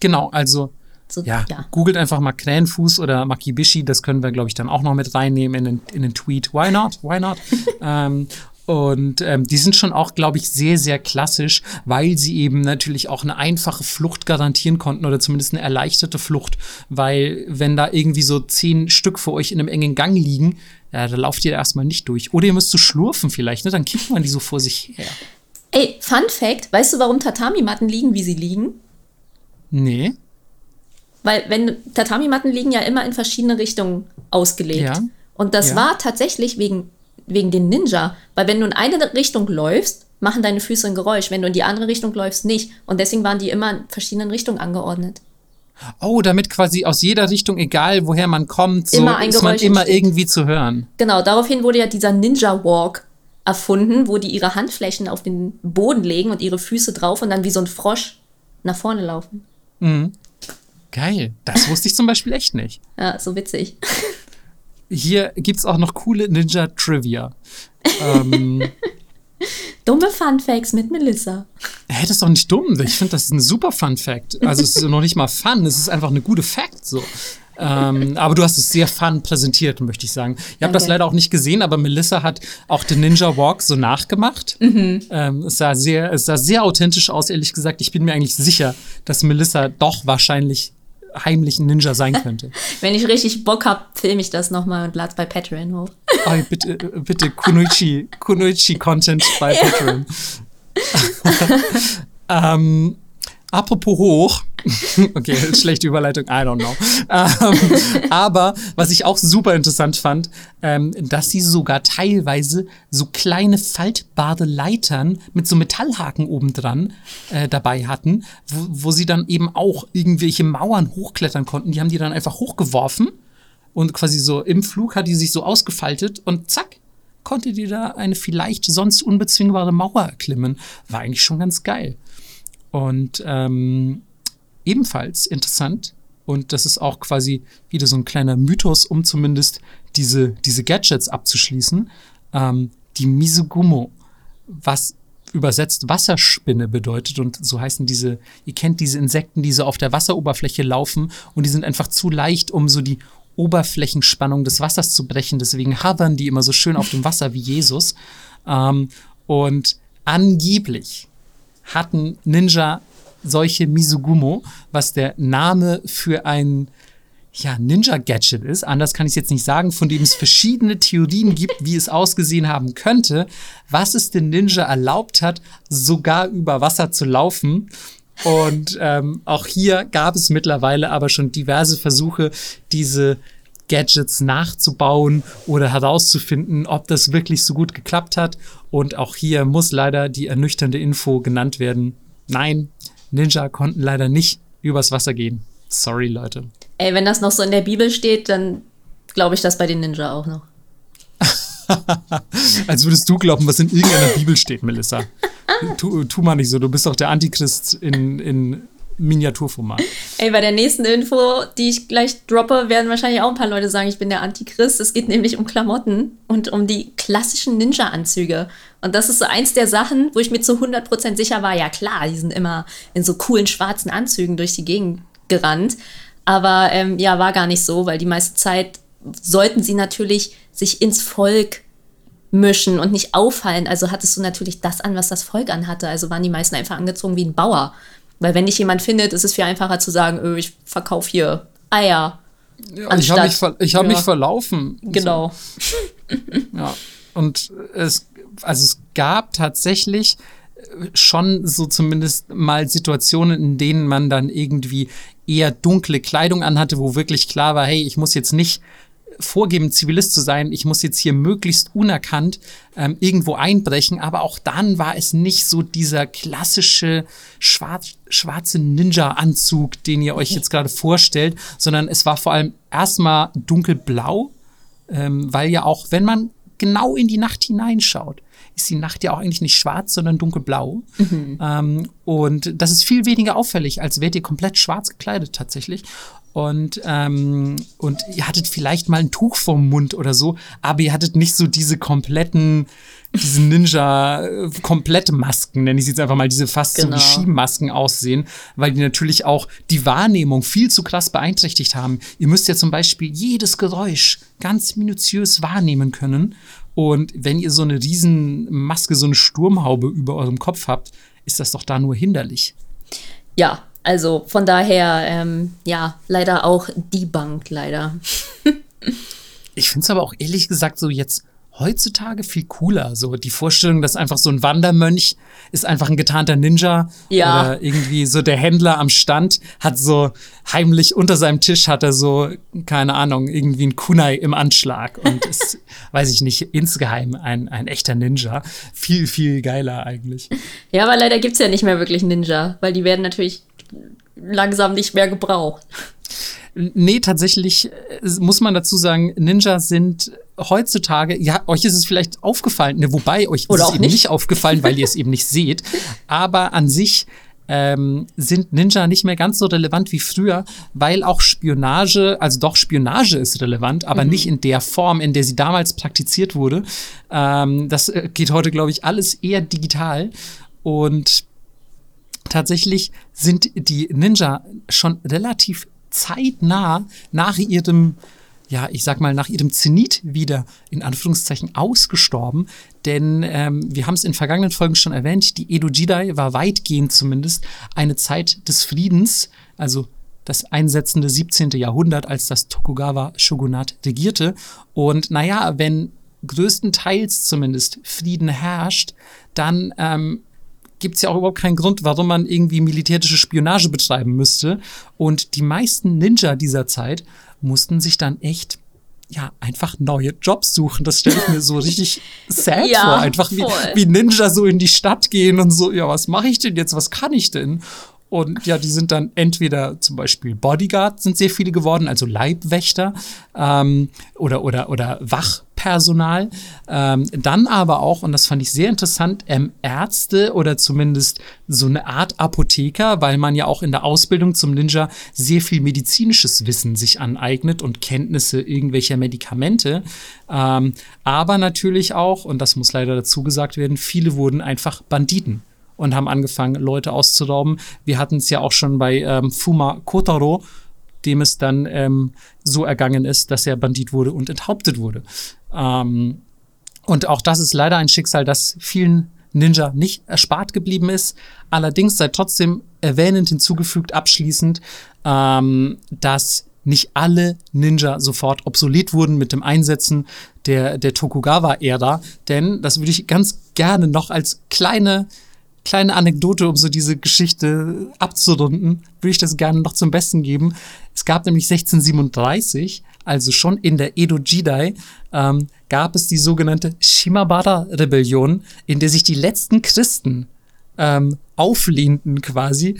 Genau, also so, ja, ja, googelt einfach mal Krähenfuß oder Makibishi, das können wir, glaube ich, dann auch noch mit reinnehmen in den, in den Tweet. Why not? Why not? <laughs> ähm, und ähm, die sind schon auch, glaube ich, sehr, sehr klassisch, weil sie eben natürlich auch eine einfache Flucht garantieren konnten oder zumindest eine erleichterte Flucht. Weil, wenn da irgendwie so zehn Stück vor euch in einem engen Gang liegen, ja, da lauft ihr erstmal nicht durch. Oder ihr müsst so schlurfen vielleicht, ne? Dann kickt man die so vor sich her. Ey, Fun Fact: Weißt du, warum Tatami-Matten liegen, wie sie liegen? Nee. Weil wenn Tatami-Matten liegen ja immer in verschiedene Richtungen ausgelegt. Ja. Und das ja. war tatsächlich wegen, wegen den Ninja. Weil wenn du in eine Richtung läufst, machen deine Füße ein Geräusch. Wenn du in die andere Richtung läufst, nicht. Und deswegen waren die immer in verschiedenen Richtungen angeordnet. Oh, damit quasi aus jeder Richtung, egal woher man kommt, so immer ist man immer entsteht. irgendwie zu hören. Genau, daraufhin wurde ja dieser Ninja Walk erfunden, wo die ihre Handflächen auf den Boden legen und ihre Füße drauf und dann wie so ein Frosch nach vorne laufen. Mhm. Geil. Das wusste ich zum Beispiel echt nicht. Ja, so witzig. <laughs> Hier gibt es auch noch coole Ninja-Trivia. ähm, <laughs> Dumme Fun Facts mit Melissa. Hä, das ist doch nicht dumm. Ich finde, das ist ein super Fun Fact. Also es ist noch nicht mal Fun, es ist einfach eine gute Fact so. ähm, aber du hast es sehr fun präsentiert, möchte ich sagen. Ich habe das leider auch nicht gesehen, aber Melissa hat auch den Ninja Walk so nachgemacht. Mhm. Ähm, es, sah sehr, es sah sehr authentisch aus, ehrlich gesagt. Ich bin mir eigentlich sicher, dass Melissa doch wahrscheinlich heimlichen Ninja sein könnte. <laughs> Wenn ich richtig Bock habe, filme ich das nochmal und lade bei Patreon hoch. <laughs> Oh, bitte, bitte Kunoichi, Kunoichi Content bei Patreon. <laughs> ähm, apropos hoch, <laughs> okay, schlechte Überleitung, I don't know. Ähm, aber was ich auch super interessant fand, ähm, dass sie sogar teilweise so kleine faltbare Leitern mit so Metallhaken obendran äh, dabei hatten, wo, wo sie dann eben auch irgendwelche Mauern hochklettern konnten. Die haben die dann einfach hochgeworfen und quasi so im Flug hat die sich so ausgefaltet und zack, konnte die da eine vielleicht sonst unbezwingbare Mauer erklimmen. War eigentlich schon ganz geil. Und ähm, ebenfalls interessant, und das ist auch quasi wieder so ein kleiner Mythos, um zumindest diese, diese Gadgets abzuschließen, ähm, die Misugumo, was übersetzt Wasserspinne bedeutet und so heißen diese, ihr kennt diese Insekten, die so auf der Wasseroberfläche laufen und die sind einfach zu leicht, um so die Oberflächenspannung des Wassers zu brechen. Deswegen hovern die immer so schön auf dem Wasser wie Jesus. Ähm, und angeblich hatten Ninja solche Misugumo, was der Name für ein ja, Ninja-Gadget ist. Anders kann ich es jetzt nicht sagen, von dem es verschiedene Theorien gibt, wie es ausgesehen haben könnte, was es den Ninja erlaubt hat, sogar über Wasser zu laufen. Und ähm, auch hier gab es mittlerweile aber schon diverse Versuche, diese Gadgets nachzubauen oder herauszufinden, ob das wirklich so gut geklappt hat. Und auch hier muss leider die ernüchternde Info genannt werden. Nein, Ninja konnten leider nicht übers Wasser gehen. Sorry, Leute. Ey, wenn das noch so in der Bibel steht, dann glaube ich das bei den Ninja auch noch. <laughs> Als würdest du glauben, was in irgendeiner Bibel steht, Melissa. <laughs> Tu, tu mal nicht so, du bist doch der Antichrist in, in Miniaturformat. Ey, bei der nächsten Info, die ich gleich droppe, werden wahrscheinlich auch ein paar Leute sagen, ich bin der Antichrist. Es geht nämlich um Klamotten und um die klassischen Ninja-Anzüge. Und das ist so eins der Sachen, wo ich mir zu 100% sicher war, ja klar, die sind immer in so coolen schwarzen Anzügen durch die Gegend gerannt. Aber ähm, ja, war gar nicht so, weil die meiste Zeit sollten sie natürlich sich ins Volk mischen und nicht auffallen. Also hattest du natürlich das an, was das Volk anhatte. Also waren die meisten einfach angezogen wie ein Bauer. Weil wenn dich jemand findet, ist es viel einfacher zu sagen, öh, ich verkaufe hier Eier. Ja, ich habe mich, ver hab ja. mich verlaufen. Genau. So. ja. Und es, also es gab tatsächlich schon so zumindest mal Situationen, in denen man dann irgendwie eher dunkle Kleidung anhatte, wo wirklich klar war, hey, ich muss jetzt nicht vorgeben, Zivilist zu sein, ich muss jetzt hier möglichst unerkannt ähm, irgendwo einbrechen, aber auch dann war es nicht so dieser klassische schwarz, schwarze Ninja-Anzug, den ihr euch jetzt gerade vorstellt, sondern es war vor allem erstmal dunkelblau, ähm, weil ja auch, wenn man genau in die Nacht hineinschaut, ist die Nacht ja auch eigentlich nicht schwarz, sondern dunkelblau. Mhm. Ähm, und das ist viel weniger auffällig, als wärt ihr komplett schwarz gekleidet tatsächlich. Und, ähm, und ihr hattet vielleicht mal ein Tuch vorm Mund oder so, aber ihr hattet nicht so diese kompletten, diese Ninja-Komplettmasken, nenne ich jetzt einfach mal, diese fast genau. so wie genau. Skimasken aussehen, weil die natürlich auch die Wahrnehmung viel zu krass beeinträchtigt haben. Ihr müsst ja zum Beispiel jedes Geräusch ganz minutiös wahrnehmen können. Und wenn ihr so eine Riesenmaske, so eine Sturmhaube über eurem Kopf habt, ist das doch da nur hinderlich. Ja, also von daher, ähm, ja, leider auch debunked, leider. <laughs> ich finde es aber auch ehrlich gesagt so jetzt heutzutage viel cooler. So die Vorstellung, dass einfach so ein Wandermönch ist einfach ein getarnter Ninja. Ja. Oder irgendwie so der Händler am Stand hat so heimlich unter seinem Tisch hat er so, keine Ahnung, irgendwie ein Kunai im Anschlag und <laughs> ist, weiß ich nicht, insgeheim ein, ein echter Ninja. Viel, viel geiler eigentlich. Ja, aber leider gibt's ja nicht mehr wirklich Ninja, weil die werden natürlich langsam nicht mehr gebraucht. Nee, tatsächlich äh, muss man dazu sagen, Ninja sind heutzutage, ja, euch ist es vielleicht aufgefallen, ne, wobei euch Oder ist es eben nicht. nicht aufgefallen, weil ihr es eben nicht seht, <laughs> aber an sich ähm, sind Ninja nicht mehr ganz so relevant wie früher, weil auch Spionage, also doch Spionage ist relevant, aber mhm. nicht in der Form, in der sie damals praktiziert wurde. Ähm, das äh, geht heute, glaube ich, alles eher digital und tatsächlich sind die Ninja schon relativ zeitnah nach ihrem ja, ich sag mal, nach ihrem Zenit wieder in Anführungszeichen ausgestorben. Denn ähm, wir haben es in vergangenen Folgen schon erwähnt, die Edo Jidai war weitgehend zumindest eine Zeit des Friedens, also das einsetzende 17. Jahrhundert, als das Tokugawa-Shogunat regierte. Und naja, wenn größtenteils zumindest Frieden herrscht, dann ähm, gibt es ja auch überhaupt keinen Grund, warum man irgendwie militärische Spionage betreiben müsste. Und die meisten Ninja dieser Zeit mussten sich dann echt ja, einfach neue Jobs suchen. Das stelle ich mir so richtig <laughs> sad ja, vor. Einfach wie, wie, Ninja so in die Stadt gehen und so, ja, was mache ich denn jetzt? Was kann ich denn? Und ja, die sind dann entweder zum Beispiel Bodyguard sind sehr viele geworden, also Leibwächter ähm, oder, oder, oder Wachpersonal. Ähm, dann aber auch, und das fand ich sehr interessant, ähm, Ärzte oder zumindest so eine Art Apotheker, weil man ja auch in der Ausbildung zum Ninja sehr viel medizinisches Wissen sich aneignet und Kenntnisse irgendwelcher Medikamente. Ähm, aber natürlich auch, und das muss leider dazu gesagt werden, viele wurden einfach Banditen und haben angefangen, Leute auszurauben. Wir hatten es ja auch schon bei ähm, Fuma Kotaro, dem es dann ähm, so ergangen ist, dass er Bandit wurde und enthauptet wurde. Ähm, und auch das ist leider ein Schicksal, das vielen Ninja nicht erspart geblieben ist. Allerdings sei trotzdem erwähnend hinzugefügt, abschließend, ähm, dass nicht alle Ninja sofort obsolet wurden mit dem Einsetzen der, der Tokugawa-Ära. Denn das würde ich ganz gerne noch als kleine kleine Anekdote, um so diese Geschichte abzurunden, würde ich das gerne noch zum Besten geben. Es gab nämlich 1637, also schon in der Edo Jidai, ähm, gab es die sogenannte Shimabara-Rebellion, in der sich die letzten Christen ähm, auflehnten quasi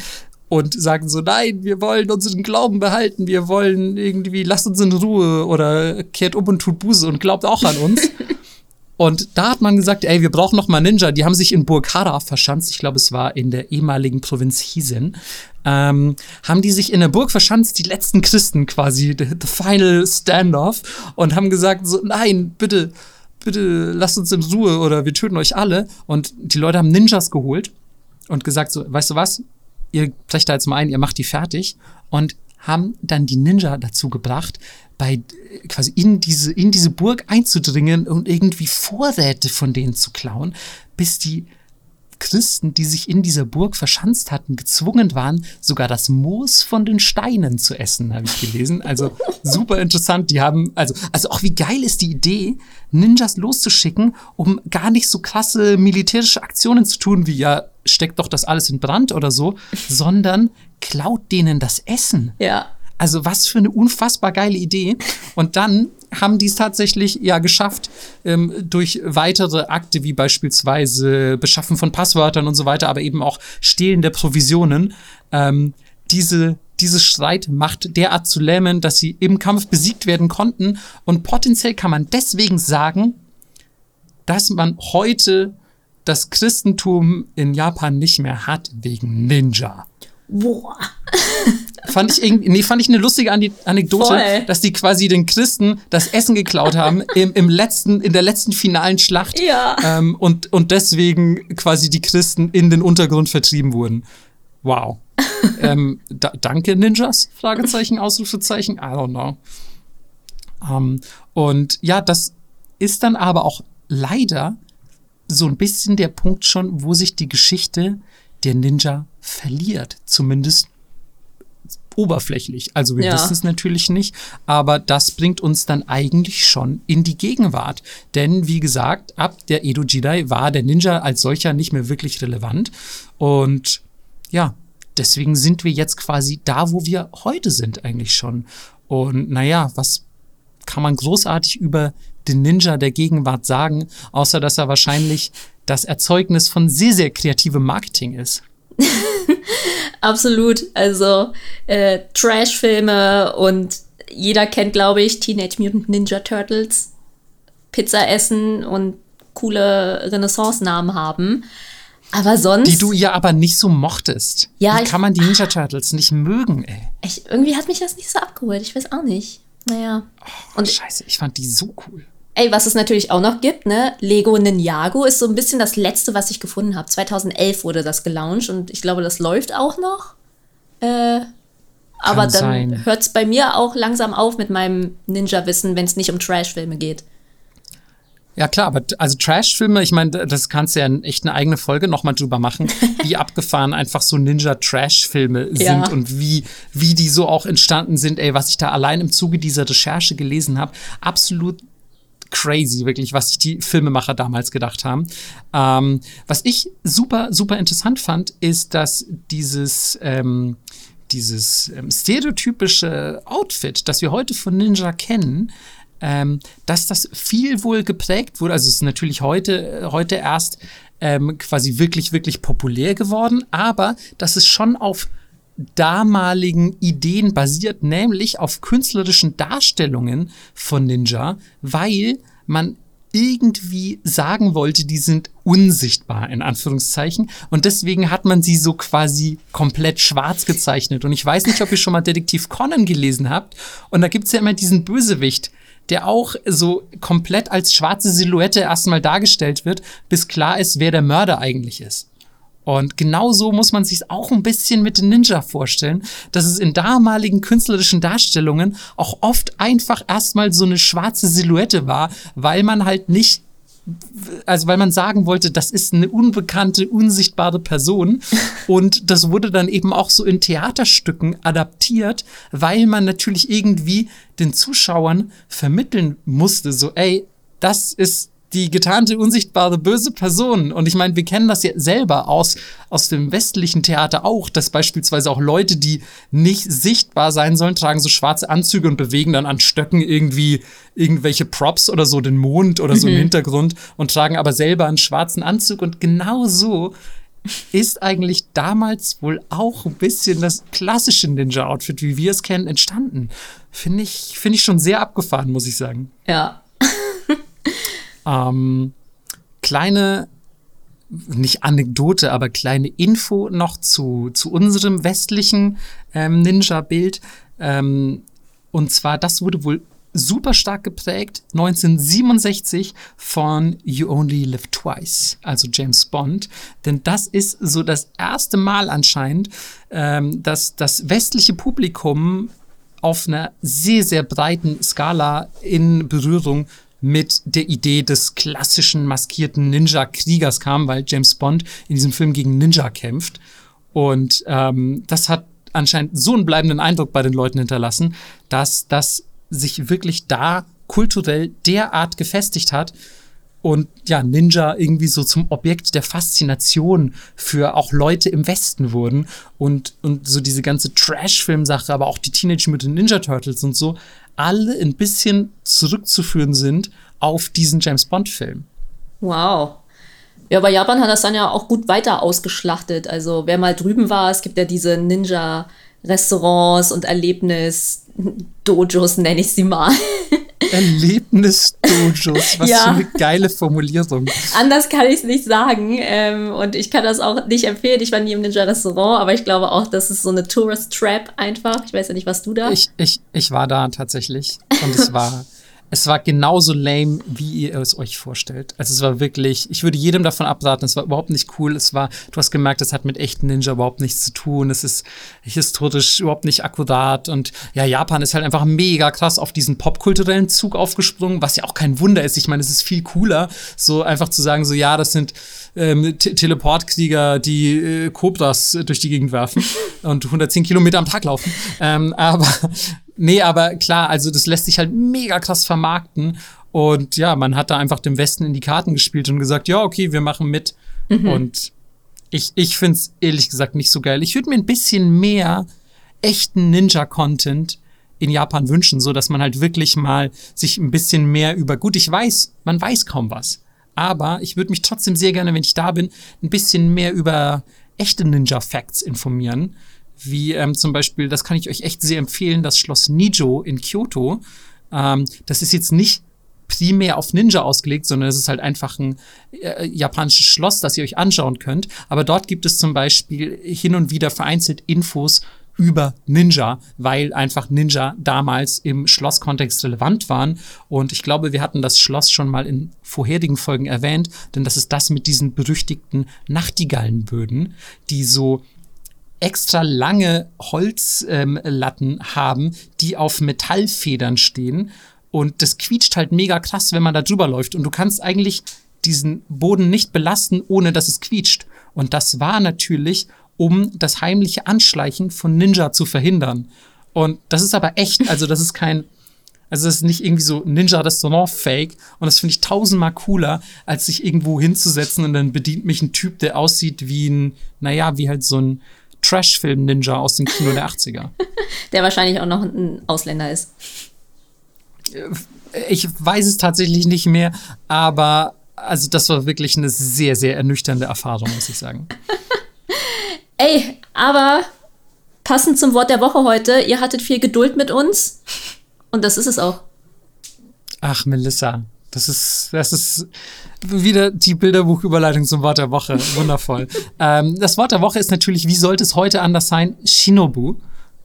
und sagen so, nein, wir wollen unseren Glauben behalten, wir wollen irgendwie, lasst uns in Ruhe oder kehrt um und tut Buße und glaubt auch an uns. <laughs> Und da hat man gesagt, ey, wir brauchen noch mal Ninja. Die haben sich in Burg Hara verschanzt. Ich glaube, es war in der ehemaligen Provinz Hiesen. Ähm, haben die sich in der Burg verschanzt, die letzten Christen quasi, the, the final standoff, und haben gesagt, so, nein, bitte, bitte lasst uns in Ruhe oder wir töten euch alle. Und die Leute haben Ninjas geholt und gesagt, so, weißt du was? Ihr brecht da jetzt mal ein, ihr macht die fertig. Und haben dann die Ninja dazu gebracht, bei quasi in diese, in diese Burg einzudringen und irgendwie Vorräte von denen zu klauen, bis die Christen, die sich in dieser Burg verschanzt hatten, gezwungen waren, sogar das Moos von den Steinen zu essen, habe ich gelesen. Also <laughs> super interessant. Die haben, also, also auch wie geil ist die Idee, Ninjas loszuschicken, um gar nicht so krasse militärische Aktionen zu tun, wie ja, steckt doch das alles in Brand oder so, <laughs> sondern klaut denen das Essen. Ja. Also was für eine unfassbar geile Idee. Und dann haben die es tatsächlich ja geschafft, ähm, durch weitere Akte wie beispielsweise Beschaffen von Passwörtern und so weiter, aber eben auch Stehlen der Provisionen, ähm, diese diese Streitmacht derart zu lähmen, dass sie im Kampf besiegt werden konnten. Und potenziell kann man deswegen sagen, dass man heute das Christentum in Japan nicht mehr hat wegen Ninja. Boah. Fand ich irgendwie, nee, fand ich eine lustige Anekdote, Voll. dass die quasi den Christen das Essen geklaut haben im, im letzten, in der letzten finalen Schlacht. Ja. Ähm, und, und deswegen quasi die Christen in den Untergrund vertrieben wurden. Wow. <laughs> ähm, da, danke, Ninjas? Fragezeichen, Ausrufezeichen. I don't know. Ähm, und ja, das ist dann aber auch leider so ein bisschen der Punkt schon, wo sich die Geschichte der Ninja verliert. Zumindest oberflächlich. Also wir ja. wissen es natürlich nicht, aber das bringt uns dann eigentlich schon in die Gegenwart. Denn wie gesagt, ab der Edo Jedi war der Ninja als solcher nicht mehr wirklich relevant. Und ja, deswegen sind wir jetzt quasi da, wo wir heute sind eigentlich schon. Und naja, was kann man großartig über den Ninja der Gegenwart sagen, außer dass er wahrscheinlich das Erzeugnis von sehr, sehr kreativem Marketing ist. <laughs> Absolut. Also äh, Trash-Filme und jeder kennt, glaube ich, Teenage Mutant Ninja Turtles, Pizza essen und coole Renaissance-Namen haben. Aber sonst. Die du ja aber nicht so mochtest. Ja. Wie kann man die Ninja Turtles nicht mögen, ey? Ich, irgendwie hat mich das nicht so abgeholt. Ich weiß auch nicht. Naja. Oh, und Scheiße, ich fand die so cool. Ey, was es natürlich auch noch gibt, ne? Lego Ninjago ist so ein bisschen das letzte, was ich gefunden habe. 2011 wurde das gelauncht und ich glaube, das läuft auch noch. Äh, aber dann hört es bei mir auch langsam auf mit meinem Ninja-Wissen, wenn es nicht um Trash-Filme geht. Ja klar, aber also Trash-Filme, ich meine, das kannst du ja echt eine eigene Folge nochmal drüber machen, <laughs> wie abgefahren einfach so Ninja-Trash-Filme sind ja. und wie, wie die so auch entstanden sind. Ey, was ich da allein im Zuge dieser Recherche gelesen habe, absolut crazy, wirklich, was sich die Filmemacher damals gedacht haben. Ähm, was ich super, super interessant fand, ist, dass dieses, ähm, dieses ähm, stereotypische Outfit, das wir heute von Ninja kennen, ähm, dass das viel wohl geprägt wurde. Also es ist natürlich heute, heute erst ähm, quasi wirklich, wirklich populär geworden, aber dass es schon auf damaligen Ideen basiert, nämlich auf künstlerischen Darstellungen von Ninja, weil man irgendwie sagen wollte, die sind unsichtbar, in Anführungszeichen. Und deswegen hat man sie so quasi komplett schwarz gezeichnet. Und ich weiß nicht, ob ihr schon mal Detektiv Conan gelesen habt. Und da gibt's ja immer diesen Bösewicht, der auch so komplett als schwarze Silhouette erstmal dargestellt wird, bis klar ist, wer der Mörder eigentlich ist. Und genauso muss man sich auch ein bisschen mit den Ninja vorstellen, dass es in damaligen künstlerischen Darstellungen auch oft einfach erstmal so eine schwarze Silhouette war, weil man halt nicht also weil man sagen wollte, das ist eine unbekannte, unsichtbare Person. <laughs> Und das wurde dann eben auch so in Theaterstücken adaptiert, weil man natürlich irgendwie den Zuschauern vermitteln musste, so, ey, das ist die getarnte, unsichtbare, böse Person. Und ich meine, wir kennen das ja selber aus, aus dem westlichen Theater auch, dass beispielsweise auch Leute, die nicht sichtbar sein sollen, tragen so schwarze Anzüge und bewegen dann an Stöcken irgendwie irgendwelche Props oder so, den Mond oder so mhm. im Hintergrund und tragen aber selber einen schwarzen Anzug. Und genau so ist eigentlich damals wohl auch ein bisschen das klassische Ninja-Outfit, wie wir es kennen, entstanden. Finde ich, finde ich schon sehr abgefahren, muss ich sagen. Ja, <laughs> ähm, kleine, nicht Anekdote, aber kleine Info noch zu, zu unserem westlichen ähm, Ninja-Bild. Ähm, und zwar, das wurde wohl super stark geprägt 1967 von You Only Live Twice, also James Bond. Denn das ist so das erste Mal anscheinend, ähm, dass das westliche Publikum auf einer sehr, sehr breiten Skala in Berührung mit der Idee des klassischen maskierten Ninja-Kriegers kam, weil James Bond in diesem Film gegen Ninja kämpft. Und ähm, das hat anscheinend so einen bleibenden Eindruck bei den Leuten hinterlassen, dass das sich wirklich da kulturell derart gefestigt hat und ja, Ninja irgendwie so zum Objekt der Faszination für auch Leute im Westen wurden und, und so diese ganze Trash-Film-Sache, aber auch die Teenage Mutant Ninja Turtles und so alle ein bisschen zurückzuführen sind auf diesen James Bond-Film. Wow. Ja, aber Japan hat das dann ja auch gut weiter ausgeschlachtet. Also wer mal drüben war, es gibt ja diese Ninja-Restaurants und Erlebnis-Dojos, nenne ich sie mal. <laughs> Erlebnis-Dojos, was ja. für eine geile Formulierung. Anders kann ich es nicht sagen. Ähm, und ich kann das auch nicht empfehlen. Ich war nie im Ninja-Restaurant, aber ich glaube auch, das ist so eine Tourist-Trap einfach. Ich weiß ja nicht, was du da. Ich, ich, ich war da tatsächlich. Und es <laughs> war es war genauso lame, wie ihr es euch vorstellt. Also es war wirklich, ich würde jedem davon abraten, es war überhaupt nicht cool. Es war, du hast gemerkt, es hat mit echten Ninja überhaupt nichts zu tun. Es ist historisch überhaupt nicht akkurat. Und ja, Japan ist halt einfach mega krass auf diesen popkulturellen Zug aufgesprungen, was ja auch kein Wunder ist. Ich meine, es ist viel cooler, so einfach zu sagen, so ja, das sind ähm, Teleportkrieger, die äh, Cobras durch die Gegend werfen und 110 Kilometer am Tag laufen. Ähm, aber Nee, aber klar, also das lässt sich halt mega krass vermarkten. Und ja, man hat da einfach dem Westen in die Karten gespielt und gesagt, ja, okay, wir machen mit. Mhm. Und ich, ich finde es ehrlich gesagt nicht so geil. Ich würde mir ein bisschen mehr echten Ninja-Content in Japan wünschen, so dass man halt wirklich mal sich ein bisschen mehr über, gut, ich weiß, man weiß kaum was. Aber ich würde mich trotzdem sehr gerne, wenn ich da bin, ein bisschen mehr über echte Ninja-Facts informieren wie ähm, zum Beispiel, das kann ich euch echt sehr empfehlen, das Schloss Nijo in Kyoto. Ähm, das ist jetzt nicht primär auf Ninja ausgelegt, sondern es ist halt einfach ein äh, japanisches Schloss, das ihr euch anschauen könnt. Aber dort gibt es zum Beispiel hin und wieder vereinzelt Infos über Ninja, weil einfach Ninja damals im Schlosskontext relevant waren. Und ich glaube, wir hatten das Schloss schon mal in vorherigen Folgen erwähnt, denn das ist das mit diesen berüchtigten Nachtigallenböden, die so extra lange Holzlatten ähm, haben, die auf Metallfedern stehen. Und das quietscht halt mega krass, wenn man da drüber läuft. Und du kannst eigentlich diesen Boden nicht belasten, ohne dass es quietscht. Und das war natürlich, um das heimliche Anschleichen von Ninja zu verhindern. Und das ist aber echt, also das ist kein, also das ist nicht irgendwie so Ninja-Restaurant-Fake. Und das finde ich tausendmal cooler, als sich irgendwo hinzusetzen und dann bedient mich ein Typ, der aussieht wie ein, naja, wie halt so ein, Trash-Film-Ninja aus dem Kino der 80er. <laughs> Der wahrscheinlich auch noch ein Ausländer ist. Ich weiß es tatsächlich nicht mehr, aber also das war wirklich eine sehr, sehr ernüchternde Erfahrung, muss ich sagen. <laughs> Ey, aber passend zum Wort der Woche heute, ihr hattet viel Geduld mit uns und das ist es auch. Ach, Melissa, das ist, das ist wieder die Bilderbuchüberleitung zum Wort der Woche. Wundervoll. <laughs> ähm, das Wort der Woche ist natürlich, wie sollte es heute anders sein? Shinobu.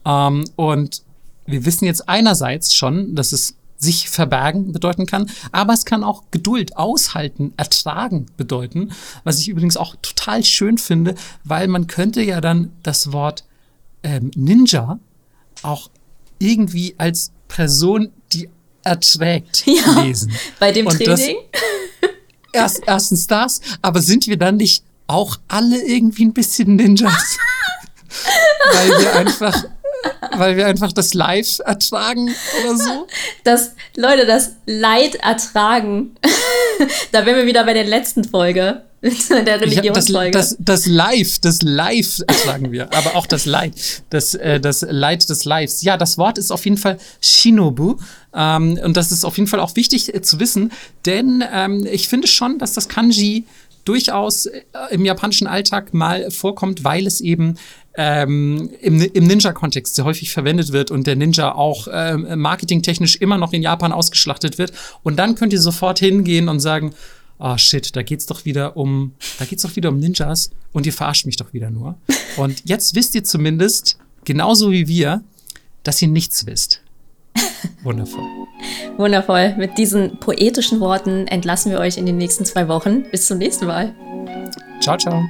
Ähm, und wir wissen jetzt einerseits schon, dass es sich verbergen bedeuten kann, aber es kann auch Geduld, aushalten, ertragen bedeuten, was ich übrigens auch total schön finde, weil man könnte ja dann das Wort ähm, Ninja auch irgendwie als Person, die erträgt, ja, lesen. Bei dem Und Training? <laughs> erst, erstens das, aber sind wir dann nicht auch alle irgendwie ein bisschen Ninjas? <laughs> weil wir einfach weil wir einfach das Live ertragen oder so. Das, Leute, das Leid ertragen. <laughs> da wären wir wieder bei der letzten Folge. <laughs> der Religionsfolge. Das, das, das Live, das Live ertragen wir, aber auch das Leid, das, äh, das Leid des Lives. Ja, das Wort ist auf jeden Fall Shinobu. Ähm, und das ist auf jeden Fall auch wichtig äh, zu wissen, denn ähm, ich finde schon, dass das Kanji durchaus äh, im japanischen Alltag mal vorkommt, weil es eben ähm, im, im Ninja-Kontext sehr häufig verwendet wird und der Ninja auch ähm, marketingtechnisch immer noch in Japan ausgeschlachtet wird. Und dann könnt ihr sofort hingehen und sagen, oh shit, da geht's doch wieder um, da geht's doch wieder um Ninjas und ihr verarscht mich doch wieder nur. <laughs> Und jetzt wisst ihr zumindest, genauso wie wir, dass ihr nichts wisst. Wundervoll. <laughs> Wundervoll. Mit diesen poetischen Worten entlassen wir euch in den nächsten zwei Wochen. Bis zum nächsten Mal. Ciao, ciao.